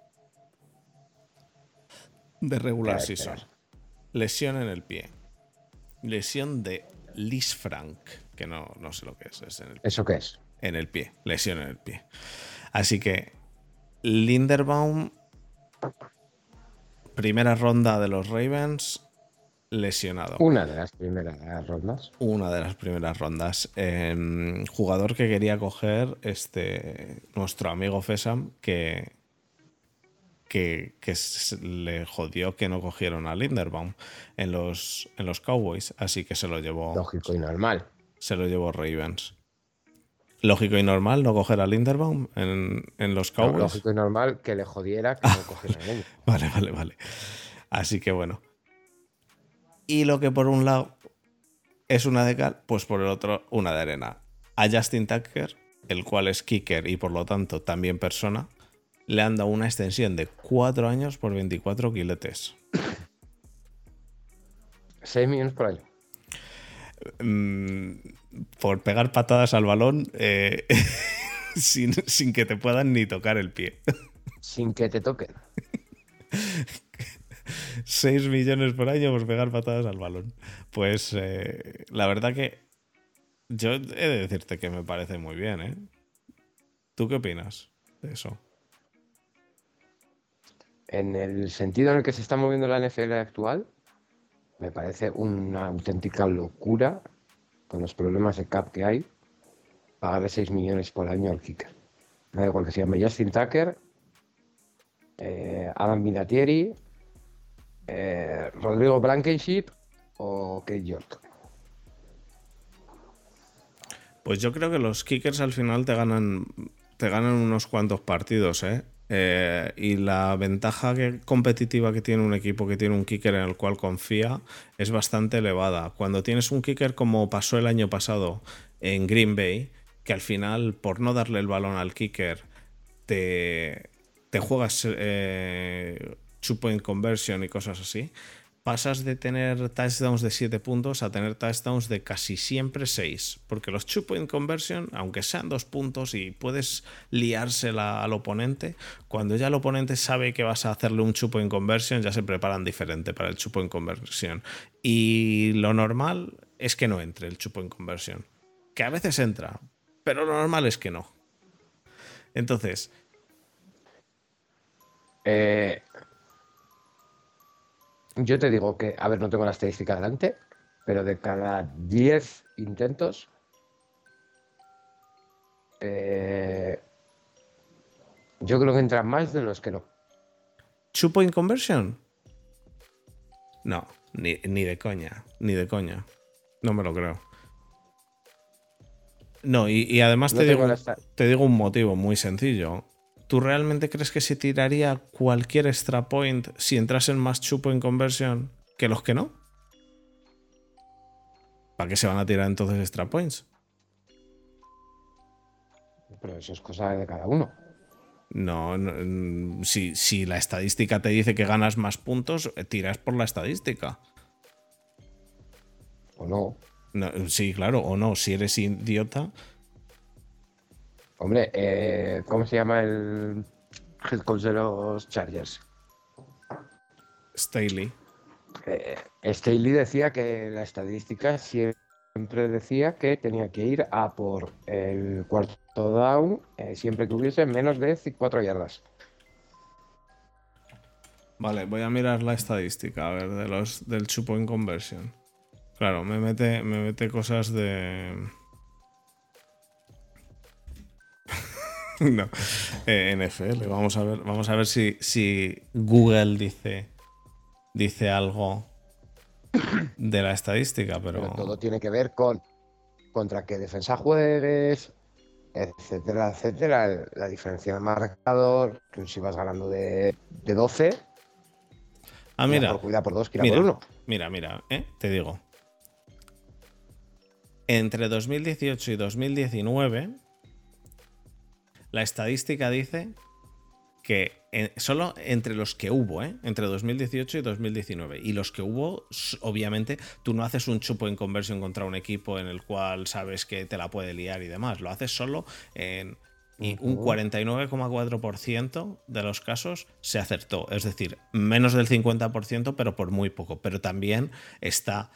De regular season. Lesión en el pie. Lesión de Liz Frank, que no, no sé lo que es. es en el, ¿Eso qué es? En el pie. Lesión en el pie. Así que Linderbaum, primera ronda de los Ravens, lesionado. Una de las primeras rondas. Una de las primeras rondas. Em, jugador que quería coger este nuestro amigo Fesam, que, que, le jodió que no cogieron a Linderbaum en los, en los Cowboys, así que se lo llevó. Lógico y normal. Se lo llevó Ravens. Lógico y normal no coger a Linderbaum en, en los Cowboys. lógico y normal que le jodiera que no cogiera a él. vale, vale, vale. Así que bueno. Y lo que por un lado es una de cal, pues por el otro una de arena. A Justin Tucker, el cual es kicker y por lo tanto también persona, le han dado una extensión de 4 años por 24 quiletes. 6 millones por año. Mm, por pegar patadas al balón eh, sin, sin, que te puedan ni tocar el pie. Sin que te toquen. 6 millones por año por pegar patadas al balón. Pues eh, la verdad que yo he de decirte que me parece muy bien, ¿eh? ¿Tú qué opinas de eso? En el sentido en el que se está moviendo la NFL actual, me parece una auténtica locura con los problemas de cap que hay, pagarle 6 millones por año al kicker. Me da igual que se llame Justin Tucker, eh, Adam Vinatieri, eh, Rodrigo Blankenship o Kate York. Pues yo creo que los kickers al final te ganan, te ganan unos cuantos partidos, ¿eh? Eh, y la ventaja competitiva que tiene un equipo que tiene un kicker en el cual confía es bastante elevada. Cuando tienes un kicker como pasó el año pasado en Green Bay, que al final por no darle el balón al kicker te, te juegas eh, two point conversion y cosas así, pasas de tener touchdowns de 7 puntos a tener touchdowns de casi siempre 6. Porque los two point conversion, aunque sean dos puntos y puedes liársela al oponente, cuando ya el oponente sabe que vas a hacerle un two point conversion, ya se preparan diferente para el two point conversion. Y lo normal es que no entre el two point conversion. Que a veces entra, pero lo normal es que no. Entonces. Eh, yo te digo que, a ver, no tengo la estadística delante, pero de cada 10 intentos, eh, yo creo que entran más de los que no. ¿Two point conversion? No, ni, de coña, ni de coña. No me lo creo. No, y, además te, digo, te digo un motivo muy sencillo. ¿Tú realmente crees que se tiraría cualquier extra point si entrasen más chupo en conversión que los que no? ¿Para qué se van a tirar entonces extra points? Pero eso es cosa de cada uno. No, mm, si, la estadística te dice que ganas más puntos, eh, tiras por la estadística. ¿O no? no sí, claro, o no. Si eres idiota, Hombre, eh, ¿cómo se llama el head coach de los Chargers? Staley. Eh, Staley decía que la estadística siempre decía que tenía que ir a por el cuarto down eh, siempre que hubiese menos de 4 yardas. Vale, voy a mirar la estadística, a ver, de los del chupo en conversion. Claro, me mete, me mete cosas de. no. Eh, NFL. Vamos a ver, vamos a ver si, si Google dice, dice algo de la estadística, pero... Todo tiene que ver con contra qué defensa juegues, etcétera, etcétera. La diferencia de marcador, que si vas ganando de, 12. Ah, mira. Por, cuida por dos, mira, por uno. Mira, mira, ¿eh? te digo. Entre 2018 y 2019 la estadística dice que solo entre los que hubo, ¿eh? entre 2018 y 2019, y los que hubo, obviamente, tú no haces un chupo en conversión contra un equipo en el cual sabes que te la puede liar y demás, lo haces solo en... Y un 49,4% de los casos se acertó. Es decir, menos del 50%, pero por muy poco. Pero también está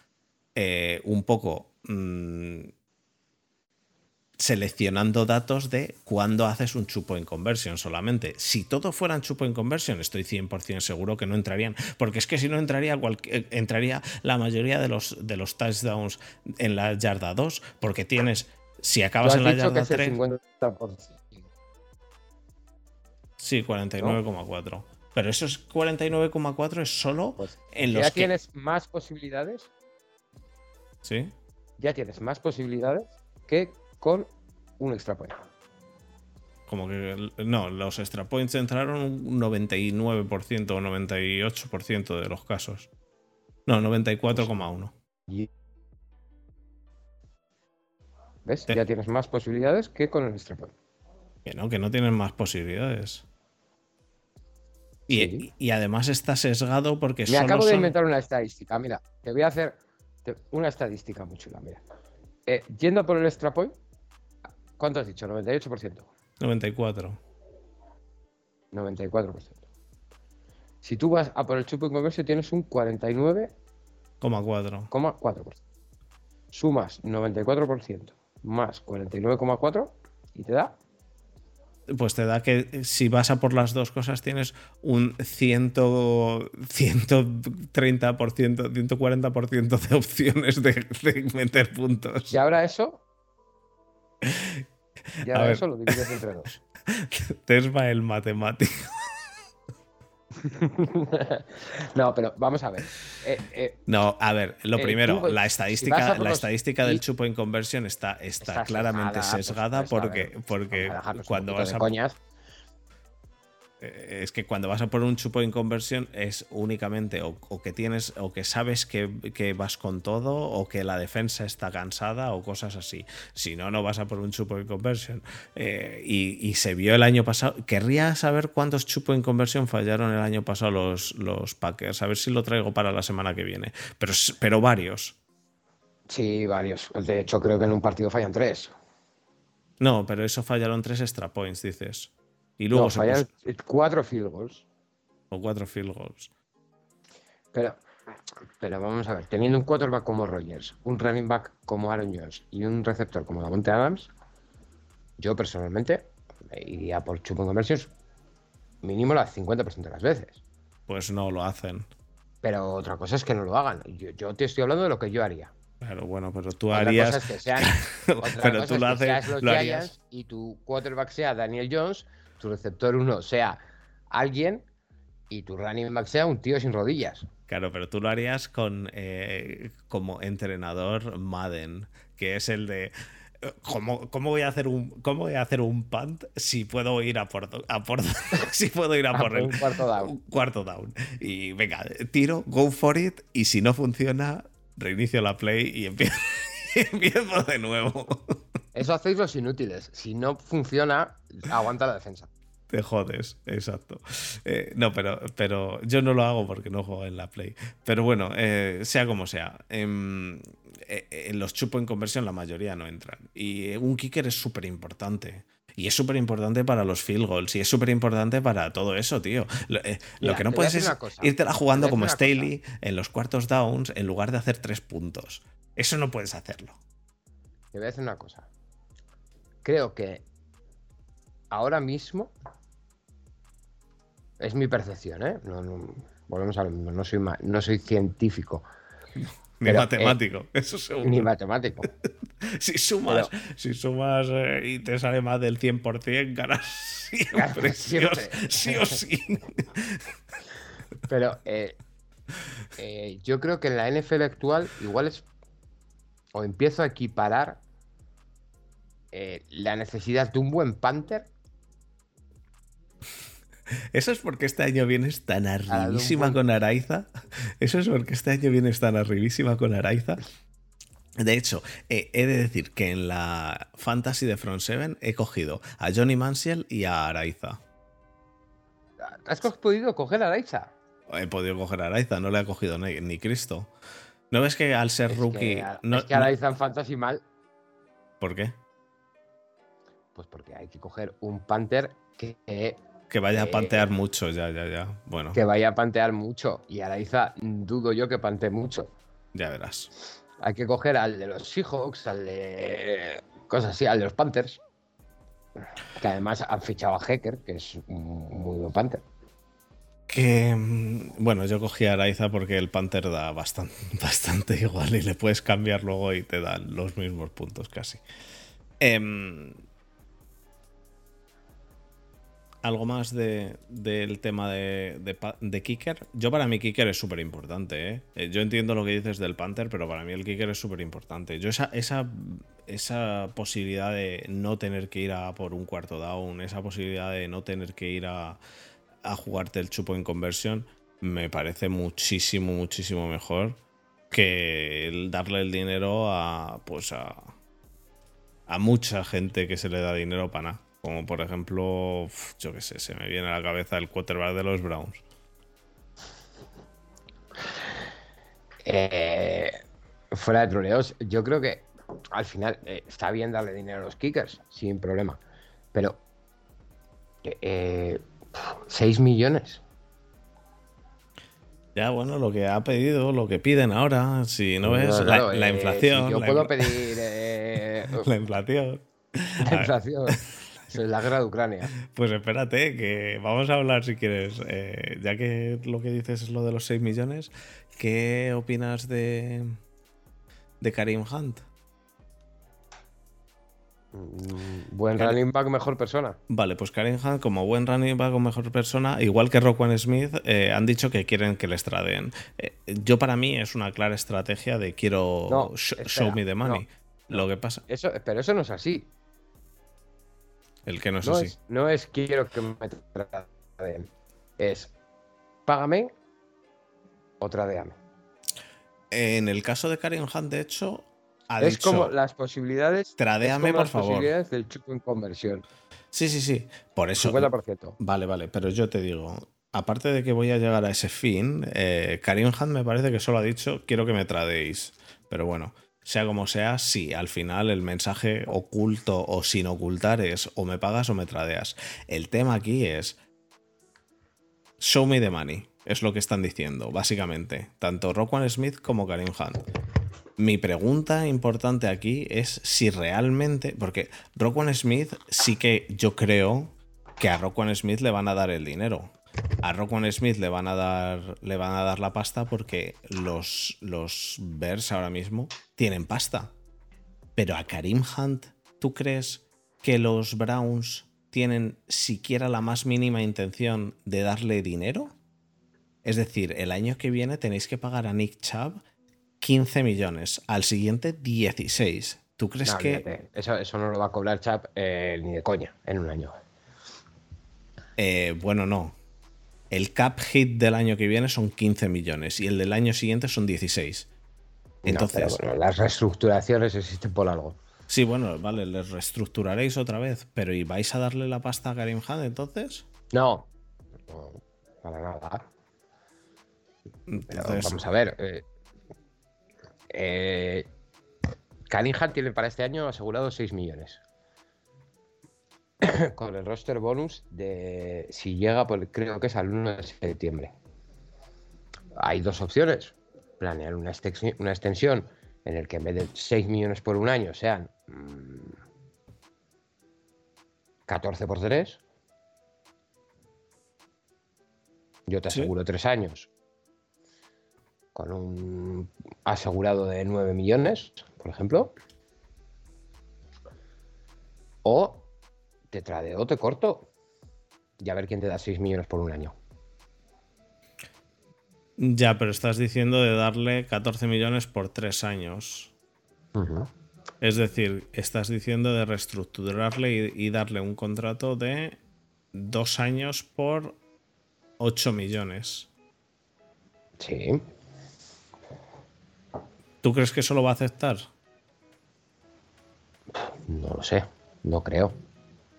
eh, un poco mm, seleccionando datos de cuándo haces un chupo en conversión solamente. Si todo fuera un chupo en conversión, estoy 100% seguro que no entrarían, porque es que si no entraría, eh, entraría la mayoría de los, de los touchdowns en la yarda 2, porque tienes, si acabas en la yarda 3... Sí, 49,4. Pero esos 49,4 es solo pues, en los ¿Ya tienes más posibilidades? Sí. Ya tienes más posibilidades que con un extra point. Como que no, los extra points entraron un 99% o 98% de los casos. No, 94,1. ¿Ves? Ya tienes más posibilidades que con el extra point. Que no, que no tienes más posibilidades. Y, además está sesgado porque Me acabo de inventar una estadística. Mira, te voy a hacer una estadística muy chula. Mira, eh, yendo por el extra point, ¿Cuánto has dicho? 98%. 94. 94%. Si tú vas a por el chupo en comercio, tienes un 49,4%. Sumas 94% más 49,4% y te da. Pues te da que si vas a por las dos cosas tienes un 100, 130%, 140% de opciones de, de meter puntos. Y ahora eso ya eso lo divides entre dos. Tesma el matemático. no, pero vamos a ver. Eh, eh, no, a ver, lo eh, primero, la estadística, la estadística del chupo en conversión está, está, claramente sesgada, porque, porque cuando vas a. Eh, es que cuando vas a por un chupo en conversión es únicamente o, que tienes o que sabes que, vas con todo o que la defensa está cansada o cosas así. Si no, no vas a por un chupo en conversión. Eh, y, se vio el año pasado. Querría saber cuántos chupo en conversión fallaron el año pasado los, los Packers. A ver si lo traigo para la semana que viene. Pero, pero varios. Sí, varios. De hecho, creo que en un partido fallan tres. No, pero eso fallaron tres extra points, dices. Y luego fallan cuatro field goals. O cuatro field goals. Pero, pero vamos a ver, teniendo un quarterback como Rogers, un running back como Aaron Jones y un receptor como Davonte Adams, yo personalmente iría por chupo en conversiones mínimo las 50% de las veces. Pues no lo hacen. Pero otra cosa es que no lo hagan. Yo, te estoy hablando de lo que yo haría. Claro, bueno, pero tú harías. Cosa es que sean, pero tú lo haces. Los Giants y tu quarterback sea Daniel Jones tu receptor uno sea alguien y tu running back sea un tío sin rodillas. Claro, pero tú lo harías con eh, como entrenador Madden, que es el de ¿Cómo, ¿Cómo, voy a hacer un cómo voy a hacer un punt si puedo ir a por, a por si puedo ir a, por, el, un cuarto down. Un cuarto down y venga tiro go for it y si no funciona reinicio la play y empiezo, empiezo de nuevo eso hacéis los inútiles si no funciona aguanta la defensa te jodes, exacto. Eh, no, pero, pero yo no lo hago porque no juego en la Play. Pero bueno, eh, sea como sea. Em, eh, en, los chupo en conversión la mayoría no entran. Y un kicker es súper importante. Y es súper importante para los field goals. Y es súper importante para todo eso, tío. Lo, que no puedes es irte jugando como Staley en los cuartos downs en lugar de hacer tres puntos. Eso no puedes hacerlo. Te voy a decir una cosa. Creo que ahora mismo es mi percepción, ¿eh? volvemos a lo mismo, no soy, no soy científico. Ni matemático, eh, eso seguro. Ni matemático. si sumas, si sumas eh, y te sale más del 100%, ganas siempre, Sí, o, sí Pero yo creo que en la NFL actual igual es... O empiezo a equiparar la necesidad de un buen Panther eso es porque este año vienes tan arribísima con Araiza. Eso es porque este año vienes tan arribísima con Araiza. De hecho, eh, he de decir que en la Fantasy de Front 7 he cogido a Johnny Mansiel y a Araiza. ¿Has podido coger a Araiza? He podido coger a Araiza, no le ha cogido ni, Cristo. ¿No ves que al ser rookie. no, es que Araiza en Fantasy mal. ¿Por qué? Pues porque hay que coger un Panther que. que vaya a pantear mucho, ya, ya, ya. Bueno. Que vaya a pantear mucho. Y Araiza, dudo yo que pantee mucho. Ya verás. Hay que coger al de los Seahawks, al de. cosas así, al de los Panthers. Que además han fichado a Hecker, que es un muy buen Panther. Que mm, bueno, yo cogí a Araiza porque el Panther da bastante, bastante igual y le puedes cambiar luego y te dan los mismos puntos casi. Em, algo más del tema de, Kicker. Yo para mí Kicker es súper importante. ¿eh? ¿eh? Yo entiendo lo que dices del Panther, pero para mí el Kicker es súper importante. Yo esa, esa, esa posibilidad de no tener que ir a por un cuarto down, esa posibilidad de no tener que ir a, a jugarte el chupo en conversión, me parece muchísimo, muchísimo mejor que el darle el dinero a, pues a, a mucha gente que se le da dinero para nada. Como por ejemplo, yo qué sé, se me viene a la cabeza el quarterback de los Browns. Eh, fuera de troleos, yo creo que al final eh, está bien darle dinero a los kickers, sin problema. Pero eh, 6 millones. Ya, bueno, lo que ha pedido, lo que piden ahora, si no ves, la, inflación. yo puedo pedir. La inflación. La inflación. La guerra de Ucrania. Pues espérate, que vamos a hablar si quieres. Eh, ya que lo que dices es lo de los 6 millones, ¿qué opinas de, de Karim Hunt? Mm, buen running back, mejor persona. Vale, pues Karim Hunt, como buen running back o mejor persona, igual que Roquan Smith, eh, han dicho que quieren que les tradeen. Eh, yo, para mí, es una clara estrategia de quiero show me the money. lo que pasa. Eso, pero eso no es así. El que no es así. no es quiero que me traden. Es págame o tradeame. En el caso de Karim Hunt, de hecho, es como las posibilidades. Tradeame, por favor. posibilidades del chupo en conversión. Sí, sí, sí. Por eso. 50%. Vale, vale. Pero yo te digo, aparte de que voy a llegar a ese fin, eh, Karim Hunt me parece que solo ha dicho quiero que me tradeéis. Pero bueno, sea como sea, sí, al final el mensaje oculto o sin ocultar es o me pagas o me tradeas. El tema aquí es show me the money. Es lo que están diciendo, básicamente. Tanto Rockwan Smith como Karim Hunt. Mi pregunta importante aquí es si realmente, porque Rockwell Smith sí que yo creo que a Rockwell Smith le van a dar el dinero. A Rockwell Smith le van a dar, le van a dar la pasta porque los, los Bears ahora mismo tienen pasta. Pero a Karim Hunt, ¿tú crees que los Browns tienen siquiera la más mínima intención de darle dinero? Es decir, el año que viene tenéis que pagar a Nick Chubb 15 millones, al siguiente 16. ¿Tú crees que.? Eso, eso, no lo va a cobrar Chap eh, ni de coña en un año. Eh, bueno, no. El cap hit del año que viene son 15 millones y el del año siguiente son 16. Entonces. las reestructuraciones existen por algo. Sí, bueno, vale, les reestructuraréis otra vez, pero ¿y vais a darle la pasta a Karim Hunt entonces? No, para nada. vamos a ver, eh, eh, tiene para este año asegurado 6 millones. Con el roster bonus de si llega, por, creo que es al 1 de septiembre. Hay dos opciones. Planear una extensión, una extensión en el que en vez de 6 millones por un año sean 14 mm, por 3. Yo te aseguro 3 años con un asegurado de 9 millones, por ejemplo. O te tradeo o te corto. Y a ver quién te da 6 millones por un año. Ya, pero estás diciendo de darle 14 millones por 3 años. Es decir, estás diciendo de reestructurarle y, y darle un contrato de 2 años por 8 millones. Sí. ¿Tú crees que eso lo va a aceptar? No lo sé, no creo.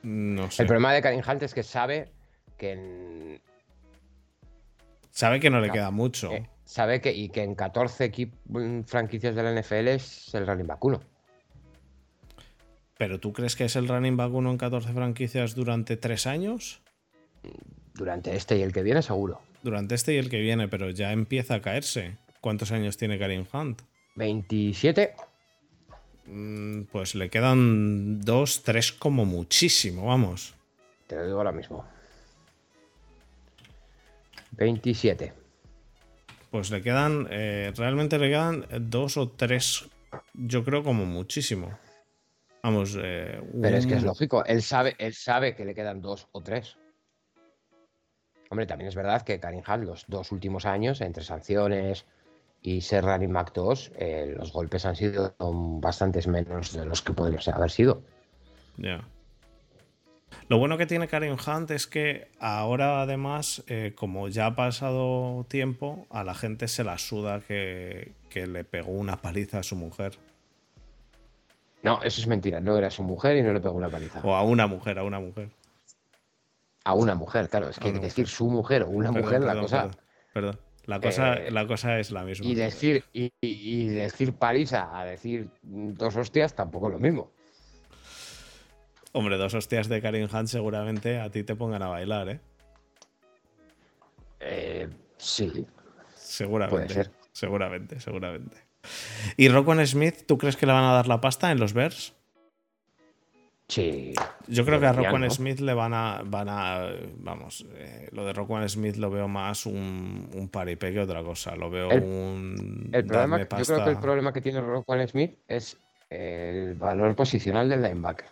No sé. El problema de Karim Hunt es que sabe que Sabe que no le queda mucho. Eh, sabe que, y que en 14 equip- mm, franquicias de la NFL es el running back uno. ¿Pero tú crees que es el running back uno en 14 franquicias durante tres años? Durante este y el que viene, seguro. Durante este y el que viene, pero ya empieza a caerse. ¿Cuántos años tiene Karim Hunt? 27. Mm, Pues le quedan dos, tres como muchísimo, vamos. Te lo digo ahora mismo. 27. Pues le quedan, eh, realmente le quedan dos o tres, yo creo como muchísimo. Vamos, eh, Pero es que es lógico. Él sabe, él sabe que le quedan dos o tres. Hombre, también es verdad que Karim los dos últimos años, entre sanciones y ser running back 2, eh, los golpes han sido bastantes menos de los que podrían haber sido. Ya. Lo bueno que tiene Karen Hunt es que ahora además, eh, como ya ha pasado tiempo, a la gente se la suda que, que le pegó una paliza a su mujer. No, eso es mentira. No era su mujer y no le pegó una paliza. O a una mujer, a una mujer. A una mujer, claro. Es que decir su mujer o una Perdón, mujer, la cosa. Perdón, perdón. La, cosa, Eh, la cosa es la misma. Y decir, y, decir paliza a decir dos hostias tampoco es lo mismo. Hombre, dos hostias de Karen Hunt seguramente a ti te pongan a bailar, ¿eh? Eh, sí, Seguramente. Puede ser. Seguramente, seguramente. ¿Y Roquan Smith, tú crees que le van a dar la pasta en los Bears? Sí. Yo creo que a ¿no? Smith le van a. Van a vamos, eh, lo de Roquan Smith lo veo más un, un paripé que otra cosa. Lo veo El- un. El problema, yo creo que el problema que tiene Roquan Smith es el valor posicional del linebacker.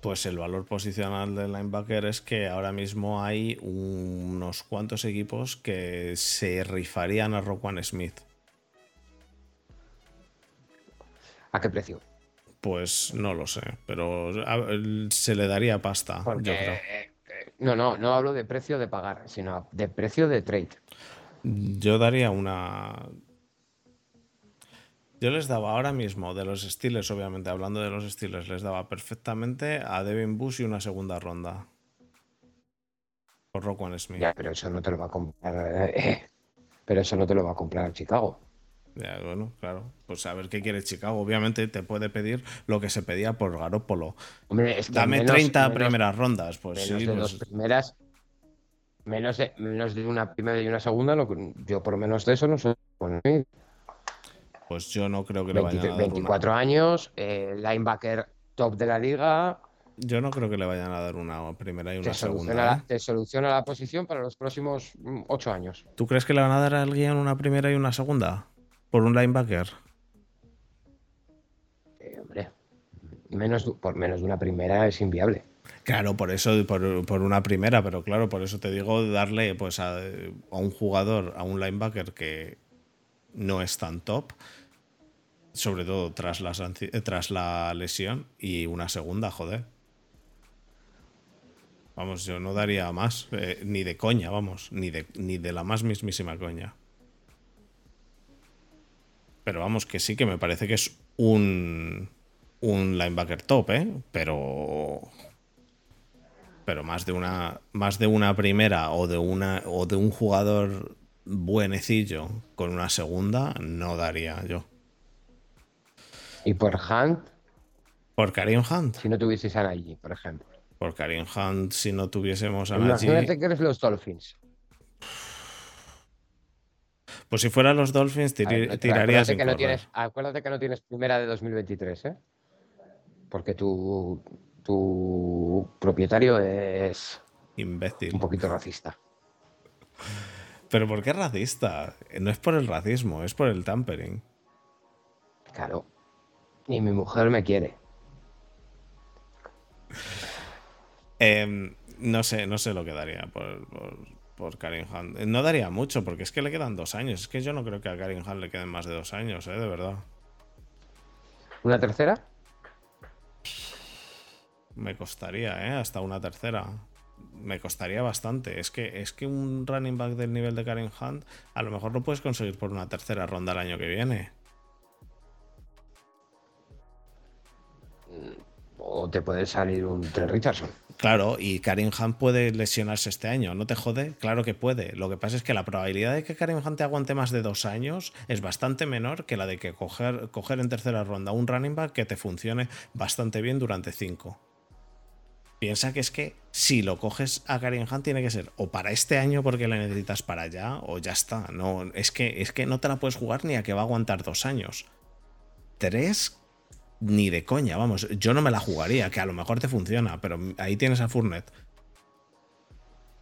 Pues el valor posicional del linebacker es que ahora mismo hay unos cuantos equipos que se rifarían a Roquan Smith. ¿A qué precio? Pues no lo sé, pero se le daría pasta, Porque, yo creo. eh, eh, no, no, no hablo de precio de pagar, sino de precio de trade. Yo daría una. Yo les daba ahora mismo de los Steelers, obviamente, hablando de los Steelers, les daba perfectamente a Devin Bush y una segunda ronda. Por Roquan Smith. Ya, pero eso no te lo va a comprar. eh, pero eso no te lo va a comprar Chicago. Ya, bueno, claro. Pues a ver qué quiere Chicago. Obviamente te puede pedir lo que se pedía por Garópolo. Hombre, es que Dame menos- 30 menos- primeras rondas. Pues menos sí, de pues, dos primeras. Menos de, menos de una primera y una segunda, lo que- yo por menos de eso no sí, pues yo no creo que le vayan a 23, dar una. 24 años, eh, linebacker top de la liga, Yo no creo que le vayan a dar una primera y una segunda. la, ¿eh? te soluciona la posición para los próximos 8 años. ¿Tú crees que le van a dar a alguien una primera y una segunda? Por un linebacker. Eh, hombre, menos, por menos de una primera es inviable. Claro, por eso, por, por una primera, pero claro, por eso te digo darle pues a, a un jugador, a un linebacker que no es tan top, sobre todo tras la, eh, tras la lesión, y una segunda, joder. Vamos, yo no daría más, eh, ni de coña, vamos, ni de, ni de la más mismísima coña. Pero vamos, que sí que me parece que es un, un linebacker top, ¿eh? Pero pero más de una más de una primera o de una o de un jugador buenecillo con una segunda no daría yo Y por Hunt, por Karim Hunt si no tuvieseis a Nagy, por ejemplo. por Karim Hunt si no tuviésemos a Najee Imagínate que eres los Dolphins. Pues si fueran los Dolphins A ver, tiri- no- tiraría acuérdate que, no tienes, acuérdate que no tienes primera de 2023, ¿eh? Porque tu, tu propietario es imbécil un poquito racista. pero por qué racista no es por el racismo es por el tampering Claro. Y mi mujer me quiere. Em, no sé, no sé lo que daría por, por, por Hunt. Eh, No daría mucho, porque es que le quedan dos años. Es que yo no creo que a Karim Hunt le queden más de dos años, eh, de verdad. ¿Una tercera? Me costaría, ¿eh? Hasta una tercera. Me costaría bastante. Es que, es que un running back del nivel de Karim Hunt, a lo mejor lo puedes conseguir por una tercera ronda el año que viene. O te puede salir un Trent Richardson. Claro, y Karim Hunt puede lesionarse este año, ¿no te jode? Claro que puede. Lo que pasa es que la probabilidad de que Karim Hunt te aguante más de dos años es bastante menor que la de que coger, en tercera ronda un running back que te funcione bastante bien durante cinco. Piensa que es que si lo coges a Karim Hunt tiene que ser o para este año porque le necesitas para allá o ya está. No, es que, es que no te la puedes jugar ni a que va a aguantar dos años. Tres, ni de coña, vamos, yo no me la jugaría, que a lo mejor te funciona, pero ahí tienes a Furnet.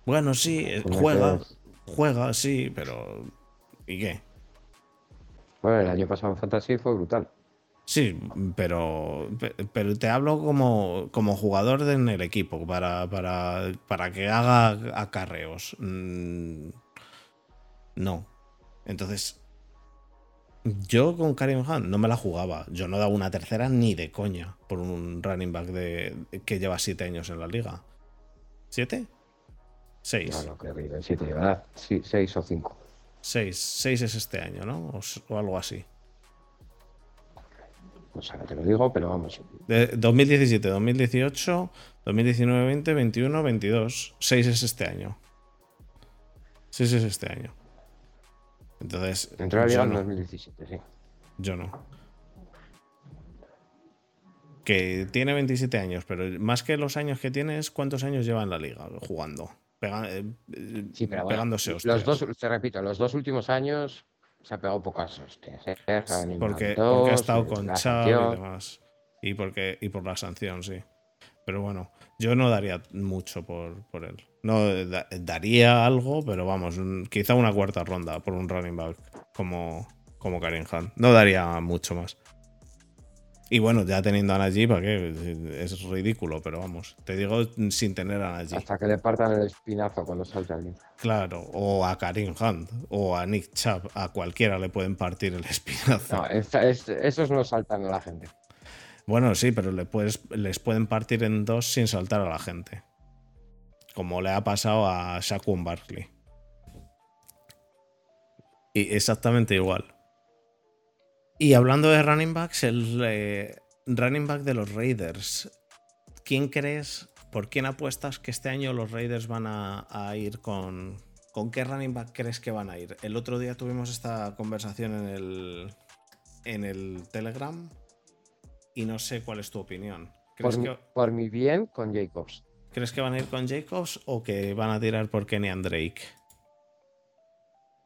Bueno, sí, eh, juega, juega, sí, pero ¿y qué? Bueno, el año pasado en Fantasy fue brutal. Sí, pero, pero te hablo como, como jugador en el equipo, para, para, para que haga acarreos. Mm, no. Entonces, yo con Karim Hunt no me la jugaba. Yo no daba una tercera ni de coña por un running back de, que lleva siete años en la liga. ¿Siete? Seis. No, no, que siete, ¿verdad? Sí, seis o cinco. Seis. Seis es este año, ¿no? O, algo así. No sé, te lo digo, pero vamos. De 2017, 2018, 2019, 20, 21, 22. Seis es este año. Seis es este año. Entonces. Entró a la liga en 2017, sí. Yo no. Que tiene 27 años, pero más que los años que tiene es cuántos años lleva en la liga jugando. Eh, sí, pero pegándose Los dos, te repito, los dos últimos años se ha pegado pocas hostias. ¿eh? Porque, porque, ha estado con Chad y demás. Y, porque, y por la sanción, sí. Pero bueno, yo no daría mucho por, por él. No daría algo, pero vamos, quizá una cuarta ronda por un running back como, como Karim Hunt. No daría mucho más. Y bueno, ya teniendo a Najee, ¿para qué? Es ridículo, pero vamos, te digo sin tener a Najee. Hasta que le partan el espinazo cuando salta alguien. Claro, o a Karim Hunt, o a Nick Chubb, a cualquiera le pueden partir el espinazo. No, esos no saltan a la gente. Bueno, sí, pero les pueden partir en dos sin saltar a la gente como le ha pasado a Shaquan Barkley. Y exactamente igual. Y hablando de running backs, el eh, running back de los Raiders. ¿Quién crees, por quién apuestas que este año los Raiders van a, ir con... ¿Con qué running back crees que van a ir? El otro día tuvimos esta conversación en el, en el Telegram y no sé cuál es tu opinión. por mi bien, con Jacobs. ¿Crees que van a ir con Jacobs o que van a tirar por Kenny and Drake?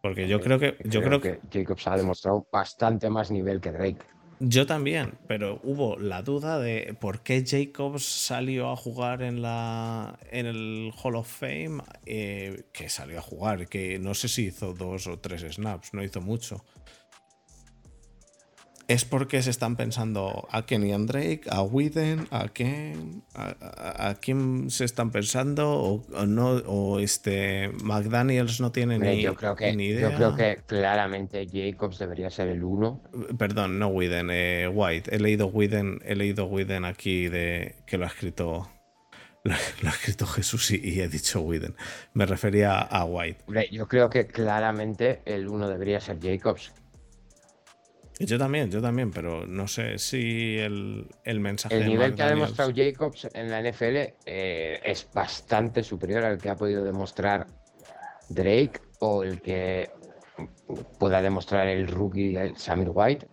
Porque yo creo que. Yo creo, que, Jacobs ha demostrado bastante más nivel que Drake. Yo también, pero hubo la duda de por qué Jacobs salió a jugar en la en el Hall of Fame, eh, que salió a jugar, que no sé si hizo dos o tres snaps, no hizo mucho es porque se están pensando a Kenny and Drake, a Whedon, a quién, a, quién se están pensando o, no, o este McDaniels no tiene ni, yo creo que, idea. Yo creo que claramente Jacobs debería ser el uno. Perdón, no Whedon, eh, White. He leído Whedon, he leído Whedon aquí de que lo ha escrito lo, ha escrito Jesús y, he dicho Whedon. Me refería a White. Yo creo que claramente el uno debería ser Jacobs yo también, yo también, pero no sé si el, mensaje. El nivel que ha demostrado Jacobs en la NFL eh, es bastante superior al que ha podido demostrar Drake o el que pueda demostrar el rookie Samir White.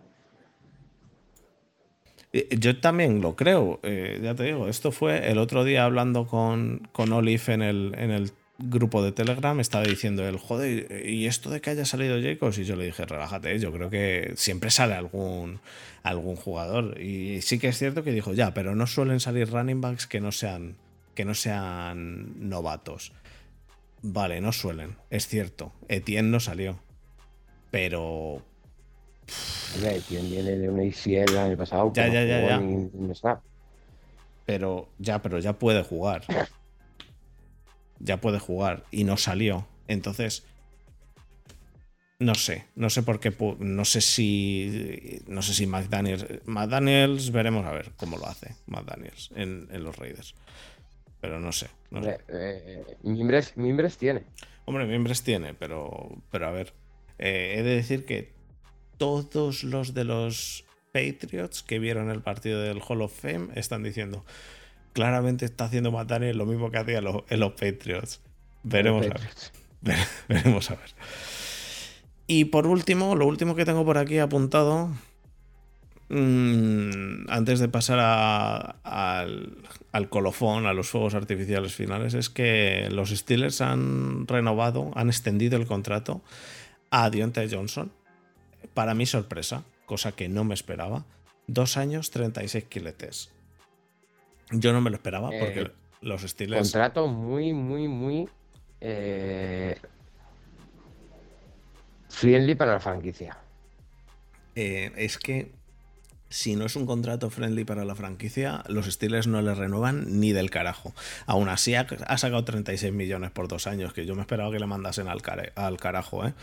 Yo también lo creo, eh, ya te digo, esto fue el otro día hablando con, con Olive en el, en el grupo de Telegram estaba diciendo él, joder, ¿y esto de que haya salido Jacobs? Y yo le dije, relájate, yo creo que siempre sale algún, algún jugador. Y sí que es cierto que dijo, ya, pero no suelen salir running backs que no sean, que no sean novatos. Vale, no suelen, es cierto. Etienne no salió. Pero. Etienne viene de una ICL el año pasado. Ya, ya, ya, ya. Pero ya, pero ya puede jugar ya puede jugar y no salió. Entonces, no sé, no sé por qué, no sé si, no sé si McDaniels, McDaniels veremos a ver cómo lo hace McDaniels en, en los Raiders. Pero no sé. Eh, eh, Mimbres, tiene. Hombre, Mimbres tiene, pero, pero a ver, eh, he de decir que todos los de los Patriots que vieron el partido del Hall of Fame están diciendo, claramente está haciendo Matane lo mismo que hacía en los Patriots. Veremos a ver. Veremos a ver. Y por último, lo último que tengo por aquí apuntado, mm, antes de pasar al, al, colofón, a los fuegos artificiales finales, es que los Steelers han renovado, han extendido el contrato a Deontay Johnson. Para mi sorpresa, cosa que no me esperaba. Dos años, 36 kiletes. Yo no me lo esperaba porque eh, los Steelers. Contrato muy, muy, muy. Eh, friendly para la franquicia. Eh, es que si no es un contrato friendly para la franquicia, los Steelers no le renuevan ni del carajo. Aún así ha, sacado 36 millones por dos años, que yo me esperaba que le mandasen al, al carajo, ¿eh?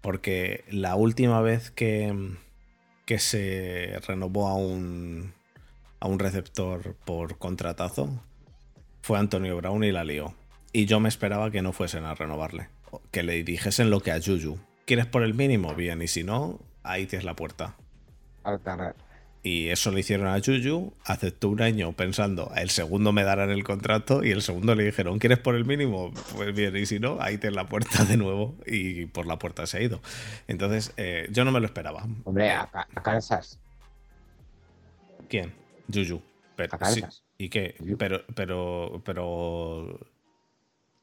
Porque la última vez que, que se renovó a un, a un receptor por contratazo fue Antonio Brown y la lió. Y yo me esperaba que no fuesen a renovarle. Que le dijesen lo que a Juju. ¿Quieres por el mínimo? Bien, y si no, ahí tienes la puerta. Y eso le hicieron a Juju, aceptó un año pensando, el segundo me darán el contrato y el segundo le dijeron, ¿quieres por el mínimo? Pues bien, y si no, ahí tienes la puerta de nuevo y por la puerta se ha ido. Entonces, eh, yo no me lo esperaba. Hombre, a, Kansas. ¿Quién? Juju. a Kansas. ¿Y qué? Pero, pero, pero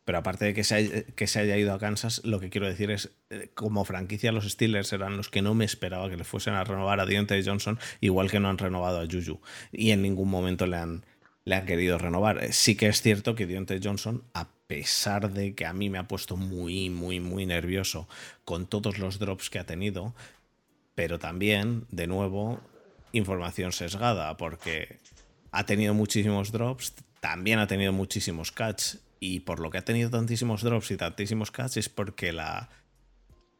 pero aparte de que se, haya, que se haya ido a Kansas, lo que quiero decir es, eh, como franquicia, los Steelers eran los que no me esperaba que le fuesen a renovar a Deontay Johnson, igual que no han renovado a Juju. Y en ningún momento le han, le han querido renovar. Eh, sí que es cierto que Deontay Johnson, a pesar de que a mí me ha puesto muy, muy, muy nervioso con todos los drops que ha tenido, pero también, de nuevo, información sesgada, porque ha tenido muchísimos drops, también ha tenido muchísimos catch y por lo que ha tenido tantísimos drops y tantísimos catches es porque la,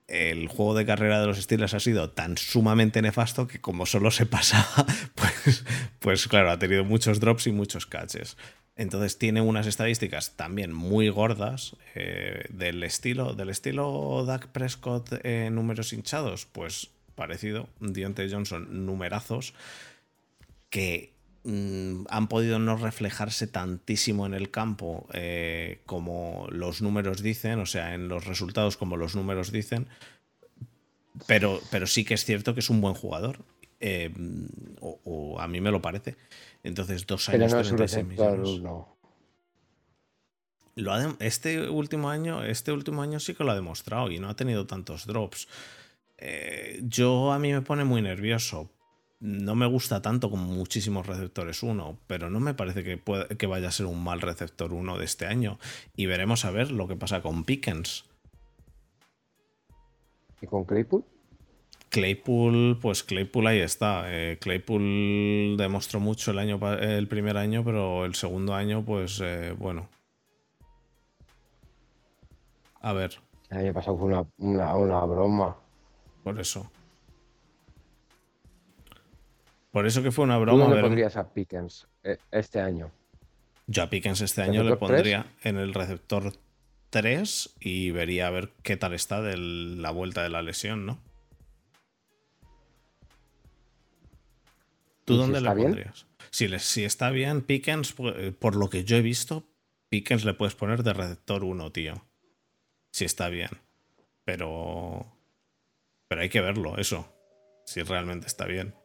el juego de carrera de los Steelers ha sido tan sumamente nefasto que como solo se pasaba, pues, pues claro, ha tenido muchos drops y muchos catches. Entonces tiene unas estadísticas también muy gordas eh, del estilo del estilo Dak Prescott en números hinchados, pues parecido, Dionte Johnson numerazos que Mm, han podido no reflejarse tantísimo en el campo eh, como los números dicen, o sea, en los resultados como los números dicen, pero, pero sí que es cierto que es un buen jugador, eh, o, a mí me lo parece. Entonces, dos años, no 36 millones. Lo este último año, este último año sí que lo ha demostrado y no ha tenido tantos drops. Eh, yo a mí me pone muy nervioso no me gusta tanto como muchísimos receptores 1, pero no me parece que, que vaya a ser un mal receptor 1 de este año. Y veremos a ver lo que pasa con Pickens. ¿Y con Claypool? Claypool, pues Claypool ahí está. Eh, Claypool demostró mucho el, año, el primer año, pero el segundo año, pues eh, bueno. A ver. El año pasado fue una, una broma. Por eso. Por eso que fue una broma. ¿Cómo le pondrías a Pickens eh, este año? Yo a Pickens este año le pondría en el receptor 3 y vería a ver qué tal está de la vuelta de la lesión, ¿no? ¿Tú dónde le pondrías? Si, si, está bien, Pickens, eh, por lo que yo he visto, Pickens le puedes poner de receptor 1, tío. Si está bien. Pero. Pero hay que verlo, eso. Si realmente está bien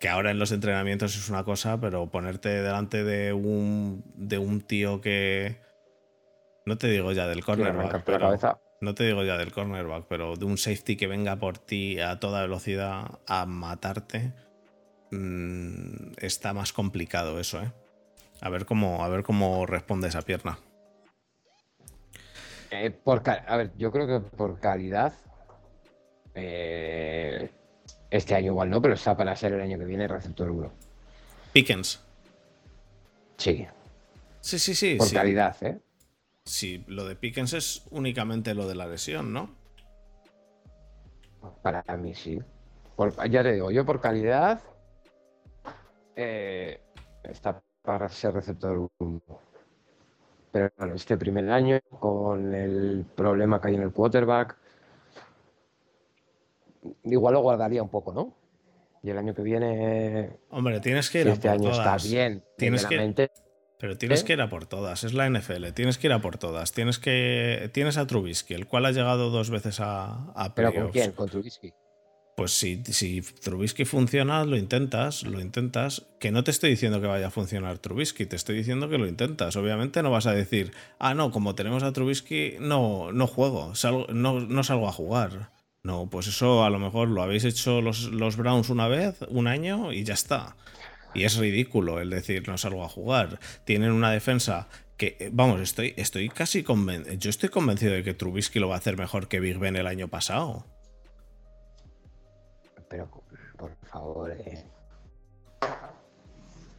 que ahora en los entrenamientos es una cosa, pero ponerte delante de un, de un tío que... No te digo ya del cornerback, pero, no te digo ya del cornerback, pero de un safety que venga por ti a toda velocidad a matarte, mm, está más complicado eso, ¿eh? A ver cómo, a ver cómo responde esa pierna. Eh, por, a ver, yo creo que por calidad eh, este año igual no, pero está para ser el año que viene receptor 1. Pickens. Sí. Sí, sí, sí. Por calidad, ¿eh? Sí, lo de Pickens es únicamente lo de la lesión, ¿no? Para mí sí. ya te digo, yo por calidad eh, está para ser receptor 1. Pero bueno, este primer año, con el problema que hay en el quarterback, igual lo guardaría un poco, ¿no? Y el año que viene. Hombre, tienes que ir. este año está bien. Tienes que, Pero tienes ¿Eh? que ir a por todas, es la NFL, tienes que ir a por todas. Tienes que tienes a Trubisky, el cual ha llegado dos veces a, a ¿Pero con quién? Con Trubisky. Pues si, si Trubisky funciona, lo intentas, lo intentas. Que no te estoy diciendo que vaya a funcionar Trubisky, te estoy diciendo que lo intentas. Obviamente no vas a decir, ah, no, como tenemos a Trubisky, no, no juego, salgo- no, no salgo a jugar. No, pues eso a lo mejor lo habéis hecho los, los Browns una vez, un año y ya está. Y es ridículo el decir no salgo a jugar. Tienen una defensa que, eh, vamos, estoy, estoy casi convencido. Yo estoy convencido de que Trubisky lo va a hacer mejor que Big Ben el año pasado. Pero, por favor, eh.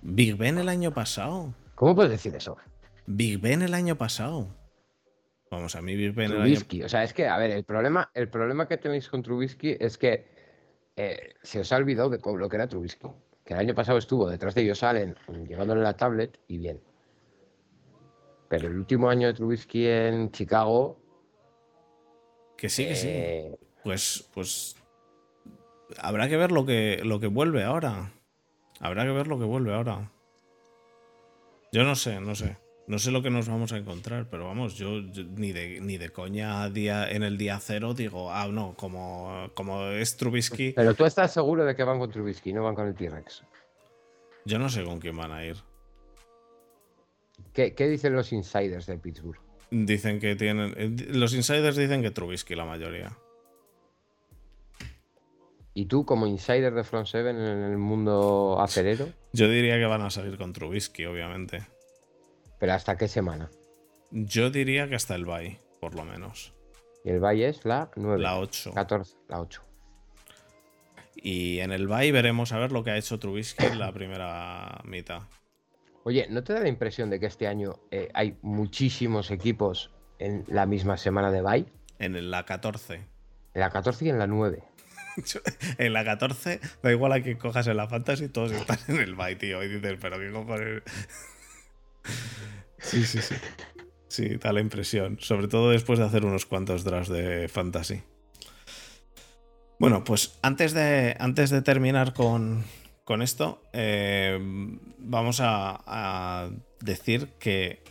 Big Ben el año pasado. ¿Cómo puedes decir eso? Big Ben el año pasado. Vamos, a mí Ben el año Trubisky. O sea, es que, a ver, el problema, el problema que tenéis con Trubisky es que eh, se os ha olvidado de lo que era Trubisky. Que el año pasado estuvo detrás de ellos Allen, llevándole la tablet y bien. Pero el último año de Trubisky en Chicago. Que sí, que sí. eh, Pues, pues. Habrá que ver lo que, lo que vuelve ahora. Habrá que ver lo que vuelve ahora. Yo no sé, no sé. No sé lo que nos vamos a encontrar, pero vamos, yo, yo ni, de, ni de coña día, en el día cero digo, ah, no, como, como es Trubisky, Pero tú estás seguro de que van con Trubisky, no van con el T-Rex. yo no sé con quién van a ir. ¿Qué, qué dicen los insiders de Pittsburgh? Dicen que tienen. eh, Los insiders dicen que Trubisky la mayoría. Y tú, como insider de Front Seven en el mundo acerero, Yo diría que van a salir con Trubisky, obviamente. Pero ¿hasta qué semana? Yo diría que hasta el bye, por lo menos. Y el Valle es la 9. La 8. 14, la 8. Y en el bye veremos a ver lo que ha hecho Trubisky en la primera mitad. Oye, ¿no te da la impresión de que este año eh, hay muchísimos equipos en la misma semana de bye? En la 14. En la 14 y en la 9. En la 14, da igual a que cojas en la fantasy, todos están en el bye, tío. Y dices, pero qué cojones. Sí, sí, sí. Sí, da la impresión. Sobre todo después de hacer unos cuantos drafts de fantasy. Bueno, pues antes de, antes de terminar con, con esto, eh, vamos a, decir que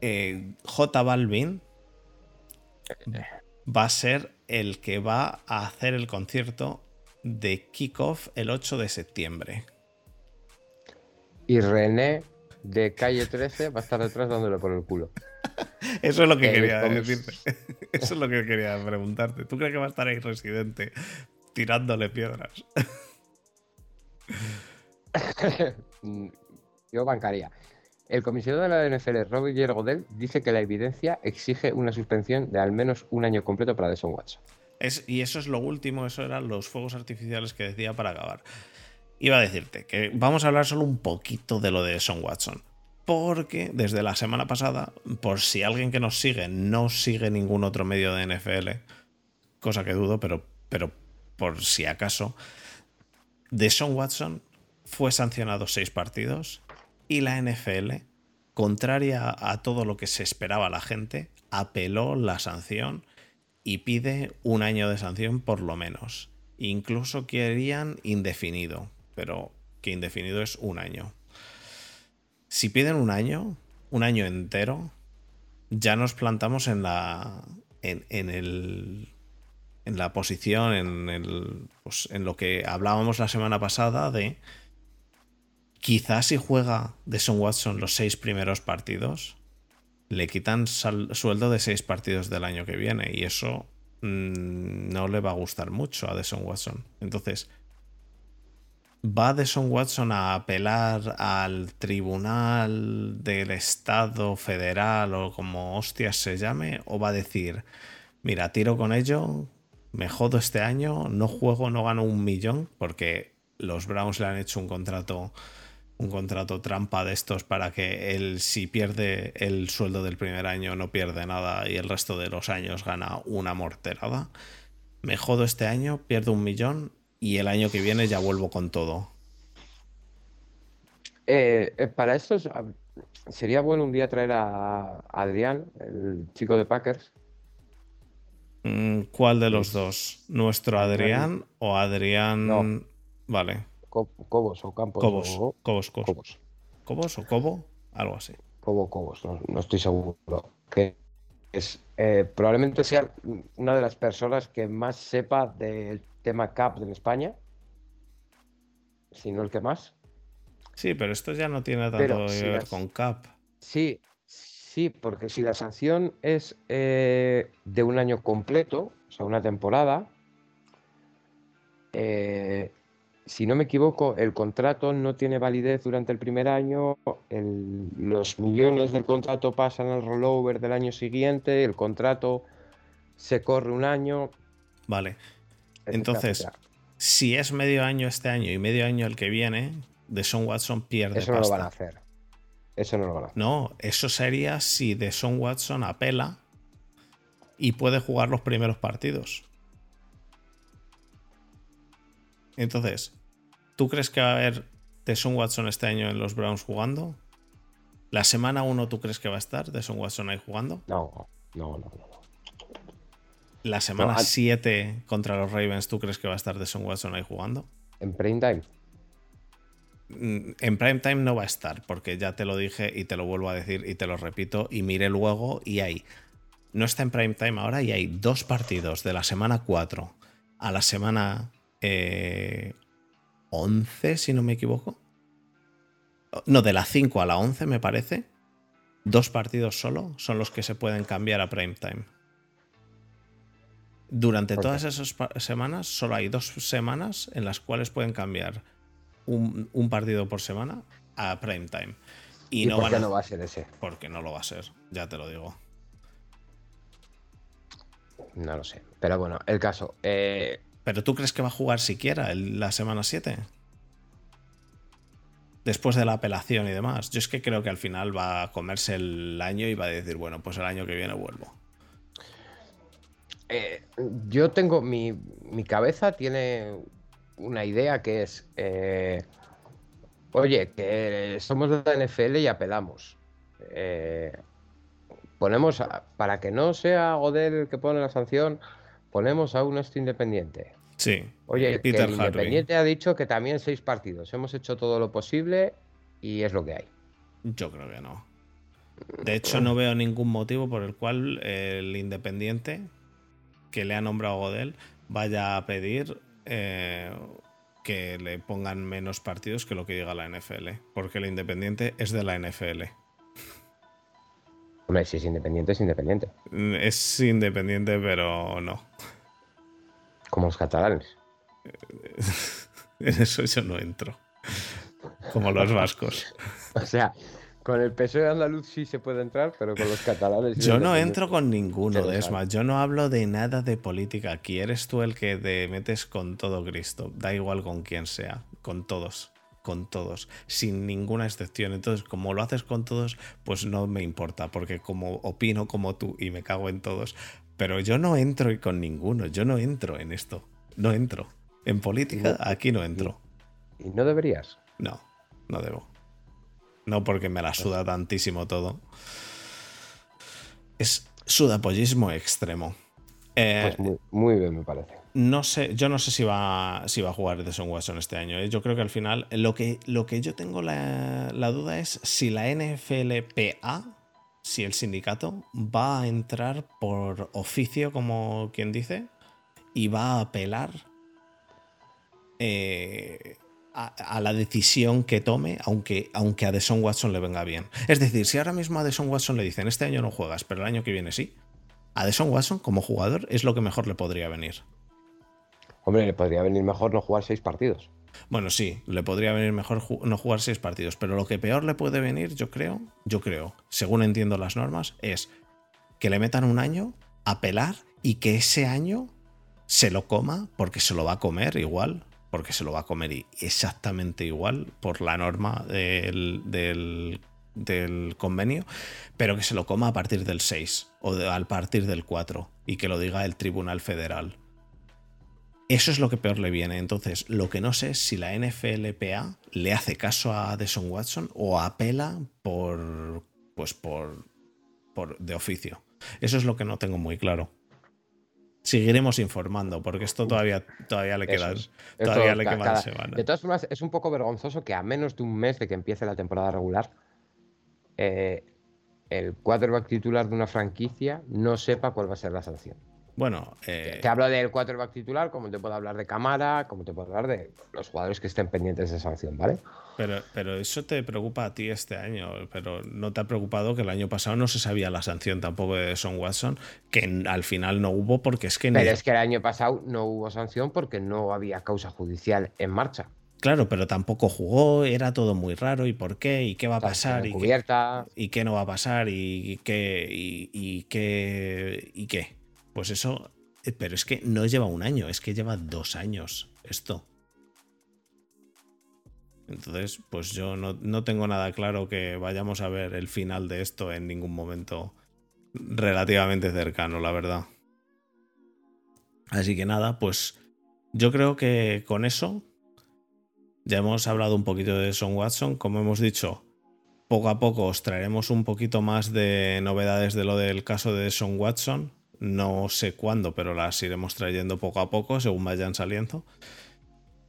eh, J Balvin va a ser el que va a hacer el concierto de Kickoff el 8 de septiembre. Y René de calle 13 va a estar detrás dándole por el culo. Eso es lo que El quería decirte. Eso es lo que quería preguntarte. ¿Tú crees que va a estar ahí residente tirándole piedras? Yo bancaría. El comisionado de la NFL, Roger Godel, dice que la evidencia exige una suspensión de al menos un año completo para Deshaun Watson. Es, y eso es lo último, eso eran los fuegos artificiales que decía para acabar. Iba a decirte que vamos a hablar solo un poquito de lo de Son Watson. Porque desde la semana pasada, por si alguien que nos sigue no sigue ningún otro medio de NFL, cosa que dudo, pero, pero por si acaso, Deshaun Watson fue sancionado seis partidos y la NFL, contraria a todo lo que se esperaba la gente, apeló la sanción y pide un año de sanción por lo menos. Incluso querían indefinido, pero que indefinido es un año. Si piden un año, un año entero, ya nos plantamos en la. en, en el. en la posición, en el. Pues en lo que hablábamos la semana pasada de. Quizás si juega Deshaun Watson los seis primeros partidos, le quitan sueldo de seis partidos del año que viene y eso mm, no le va a gustar mucho a Deshaun Watson. Entonces, ¿va Deshaun Watson a apelar al tribunal del Estado federal o como hostias se llame? ¿O va a decir, mira, tiro con ello, me jodo este año, no juego, no gano un millón? Porque los Browns le han hecho un contrato un contrato trampa de estos para que él si pierde el sueldo del primer año no pierde nada y el resto de los años gana una morterada. Me jodo este año, pierdo un millón y el año que viene ya vuelvo con todo. Eh, eh, para esto es- sería bueno un día traer a Adrián, el chico de Packers. Mm, ¿Cuál de los dos? ¿Nuestro Adrián o Adrián? No. Vale, Co- Cobos o Campos. Cobos, o- Cobos, Cobos. Cobos. Cobos o Cobo, algo así. Cobo Cobos, no, estoy seguro. Que es eh, probablemente sea una de las personas que más sepa del tema CAP en España, si no el que más. Sí, pero esto ya no tiene tanto que ver con CAP. Sí, sí, porque si la sanción es eh, de un año completo, o sea, una temporada, eh, si no me equivoco, el contrato no tiene validez durante el primer año, los millones del contrato pasan al rollover del año siguiente, el contrato se corre un año. Vale. Entonces, si es medio año este año y medio año el que viene, Son Watson pierde. Eso no lo van a hacer. Eso no lo van a hacer. No, eso sería si Son Watson apela y puede jugar los primeros partidos. Entonces, ¿Tú crees que va a haber Deshaun Watson este año en los Browns jugando? ¿La semana 1 tú crees que va a estar Deshaun Watson ahí jugando? No, no, no. no. ¿La semana 7 contra los Ravens tú crees que va a estar Deshaun Watson ahí jugando? ¿En prime time? Mm, en prime time no va a estar, porque ya te lo dije y te lo vuelvo a decir y te lo repito y miré luego y hay. No está en prime time ahora y hay dos partidos de la semana 4 a la semana eh, 11, si no me equivoco. No, de la 5 a la 11 me parece. Dos partidos solo son los que se pueden cambiar a prime time. Durante todas esas semanas, solo hay dos semanas en las cuales pueden cambiar un, partido por semana a prime time. Y, no por qué no va a ser ese? Porque no lo va a ser, ya te lo digo. No lo sé. Pero bueno, el caso. Eh, ¿Pero tú crees que va a jugar siquiera la semana 7? Después de la apelación y demás. Yo es que creo que al final va a comerse el año y va a decir, bueno, pues el año que viene vuelvo. Eh, yo tengo. Mi, cabeza tiene una idea que es. Eh, oye, que somos de la NFL y apelamos. Eh, ponemos. para que no sea Godel el que pone la sanción, ponemos a un esto independiente. Sí. Oye, Peter el Independiente ha dicho que también seis partidos. Hemos hecho todo lo posible y es lo que hay. Yo creo que no. De hecho, no veo ningún motivo por el cual el Independiente, que le ha nombrado Godel, vaya a pedir eh, que le pongan menos partidos que lo que diga la NFL. Porque el Independiente es de la NFL. Hombre, si es independiente, es independiente. Es independiente, pero no. Como los catalanes. En eso yo no entro. Como los vascos. O sea, con el PSOE andaluz sí se puede entrar, pero con los catalanes. Yo no entro con ninguno, Desma. Yo no hablo de nada de política. Aquí eres tú el que te metes con todo Cristo. Da igual con quién sea. Con todos. Con todos. Sin ninguna excepción. Entonces, como lo haces con todos, pues no me importa. Porque como opino como tú y me cago en todos, pero yo no entro con ninguno, yo no entro en esto, no entro. En política, aquí no entro. ¿Y no deberías? No, no debo. No porque me la suda tantísimo todo. Es sudapollismo extremo. Eh, pues muy, bien, me parece. No sé, yo no sé si va, si va a jugar Son Watson este año. ¿eh? Yo creo que al final, lo que, lo que yo tengo la, la duda es si la NFLPA si el sindicato va a entrar por oficio, como quien dice, y va a apelar eh, a, la decisión que tome, aunque, aunque a Deson Watson le venga bien. Es decir, si ahora mismo a Deson Watson le dicen, este año no juegas, pero el año que viene sí, a Deson Watson como jugador es lo que mejor le podría venir. Hombre, le podría venir mejor no jugar seis partidos. Bueno, sí, le podría venir mejor no jugar seis partidos, pero lo que peor le puede venir, yo creo, yo creo, según entiendo las normas, es que le metan un año a pelar y que ese año se lo coma porque se lo va a comer igual, porque se lo va a comer exactamente igual por la norma del, del, convenio, pero que se lo coma a partir del 6 o a partir del 4 y que lo diga el Tribunal Federal. Eso es lo que peor le viene. Entonces, lo que no sé es si la NFLPA le hace caso a Deson Watson o apela por. Pues por. por de oficio. Eso es lo que no tengo muy claro. Seguiremos informando, porque esto todavía, todavía le queda todavía le De todas formas, es un poco vergonzoso que a menos de un mes de que empiece la temporada regular, eh, el quarterback titular de una franquicia no sepa cuál va a ser la sanción. Bueno, eh... te, hablo del quarterback titular, como te puedo hablar de Camara, como te puedo hablar de los jugadores que estén pendientes de sanción, ¿vale? Pero, pero eso te preocupa a ti este año, pero no te ha preocupado que el año pasado no se sabía la sanción tampoco de Son Watson, que al final no hubo porque es que... Pero es que el año pasado no hubo sanción porque no había causa judicial en marcha. Claro, pero tampoco jugó, era todo muy raro. ¿Y por qué? ¿Y qué va a pasar? ¿Y qué, ¿Y qué no va a pasar? ¿Y qué? ¿Y, y qué? ¿Y qué? Pues eso, eh, pero es que no lleva un año, es que lleva dos años esto. Entonces, pues yo no, tengo nada claro que vayamos a ver el final de esto en ningún momento relativamente cercano, la verdad. Así que nada, pues yo creo que con eso ya hemos hablado un poquito de Son Watson. Como hemos dicho, poco a poco os traeremos un poquito más de novedades de lo del caso de Son Watson. No sé cuándo, pero las iremos trayendo poco a poco según vayan saliendo.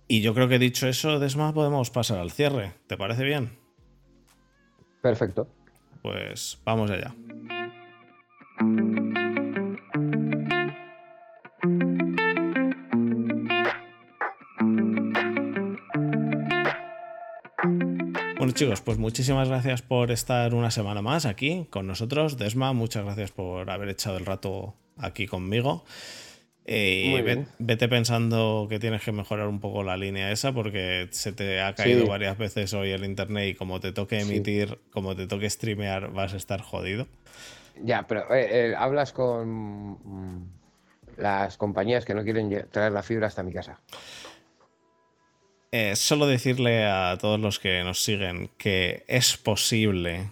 Y yo creo que dicho eso, Desma, podemos pasar al cierre. ¿Te parece bien? Perfecto. Pues vamos allá. Bueno chicos, pues muchísimas gracias por estar una semana más aquí con nosotros. Desma, muchas gracias por haber echado el rato aquí conmigo. Eh, vete pensando que tienes que mejorar un poco la línea esa porque se te ha caído varias veces hoy el internet y como te toque emitir, como te toque streamear, vas a estar jodido. Ya, pero eh, eh, hablas con las compañías que no quieren traer la fibra hasta mi casa. Eh, solo decirle a todos los que nos siguen que es posible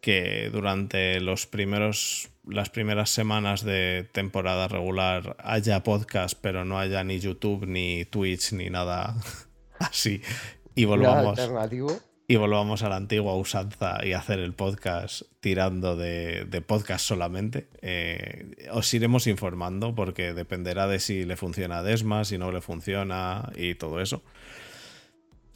que durante los primeros las primeras semanas de temporada regular haya podcast, pero no haya ni YouTube, ni Twitch, ni nada así. Y volvamos, y volvamos a la antigua usanza y hacer el podcast tirando de, podcast solamente. Eh, os iremos informando porque dependerá de si le funciona a Desma, si no le funciona y todo eso.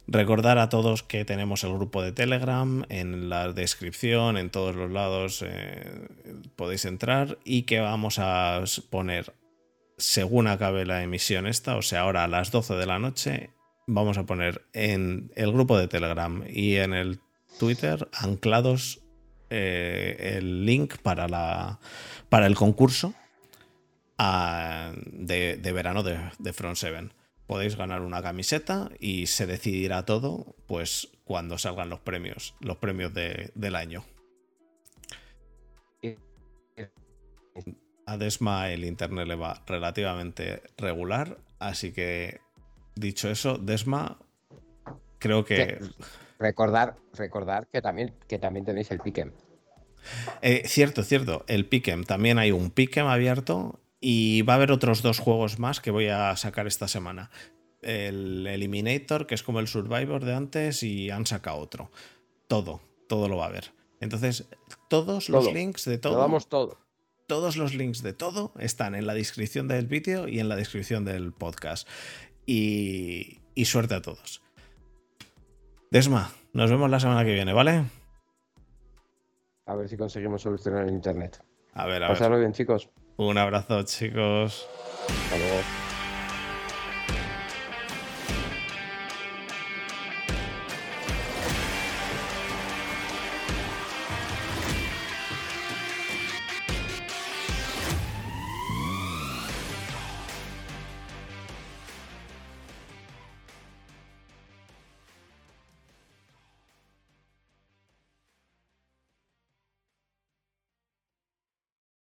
Recordar a todos que tenemos el grupo de Telegram en la descripción, en todos los lados eh, podéis entrar y que vamos a poner, según acabe la emisión esta, o sea, ahora a las 12 de la noche, vamos a poner en el grupo de Telegram y en el Twitter anclados eh, el link para, la, para el concurso ah, de, verano de, de Front 7 podéis ganar una camiseta y se decidirá todo pues cuando salgan los premios, los premios del año. A Desma el internet le va relativamente regular, así que dicho eso, Desma, creo que... Recordar, recordar que también, que también tenéis el Pikem. Eh, cierto, cierto, el Pikem. También hay un Pikem abierto y va a haber otros dos juegos más que voy a sacar esta semana. El Eliminator, que es como el Survivor de antes, y han sacado otro. Todo, todo lo va a haber. Entonces, todos los links de todo. Vamos todo. Todos los links de todo están en la descripción del vídeo y en la descripción del podcast. Y, y suerte a todos. Desma, nos vemos la semana que viene, ¿vale? A ver si conseguimos solucionar el internet. A ver, a Pasarlo bien, chicos. Un abrazo, chicos. Hasta luego.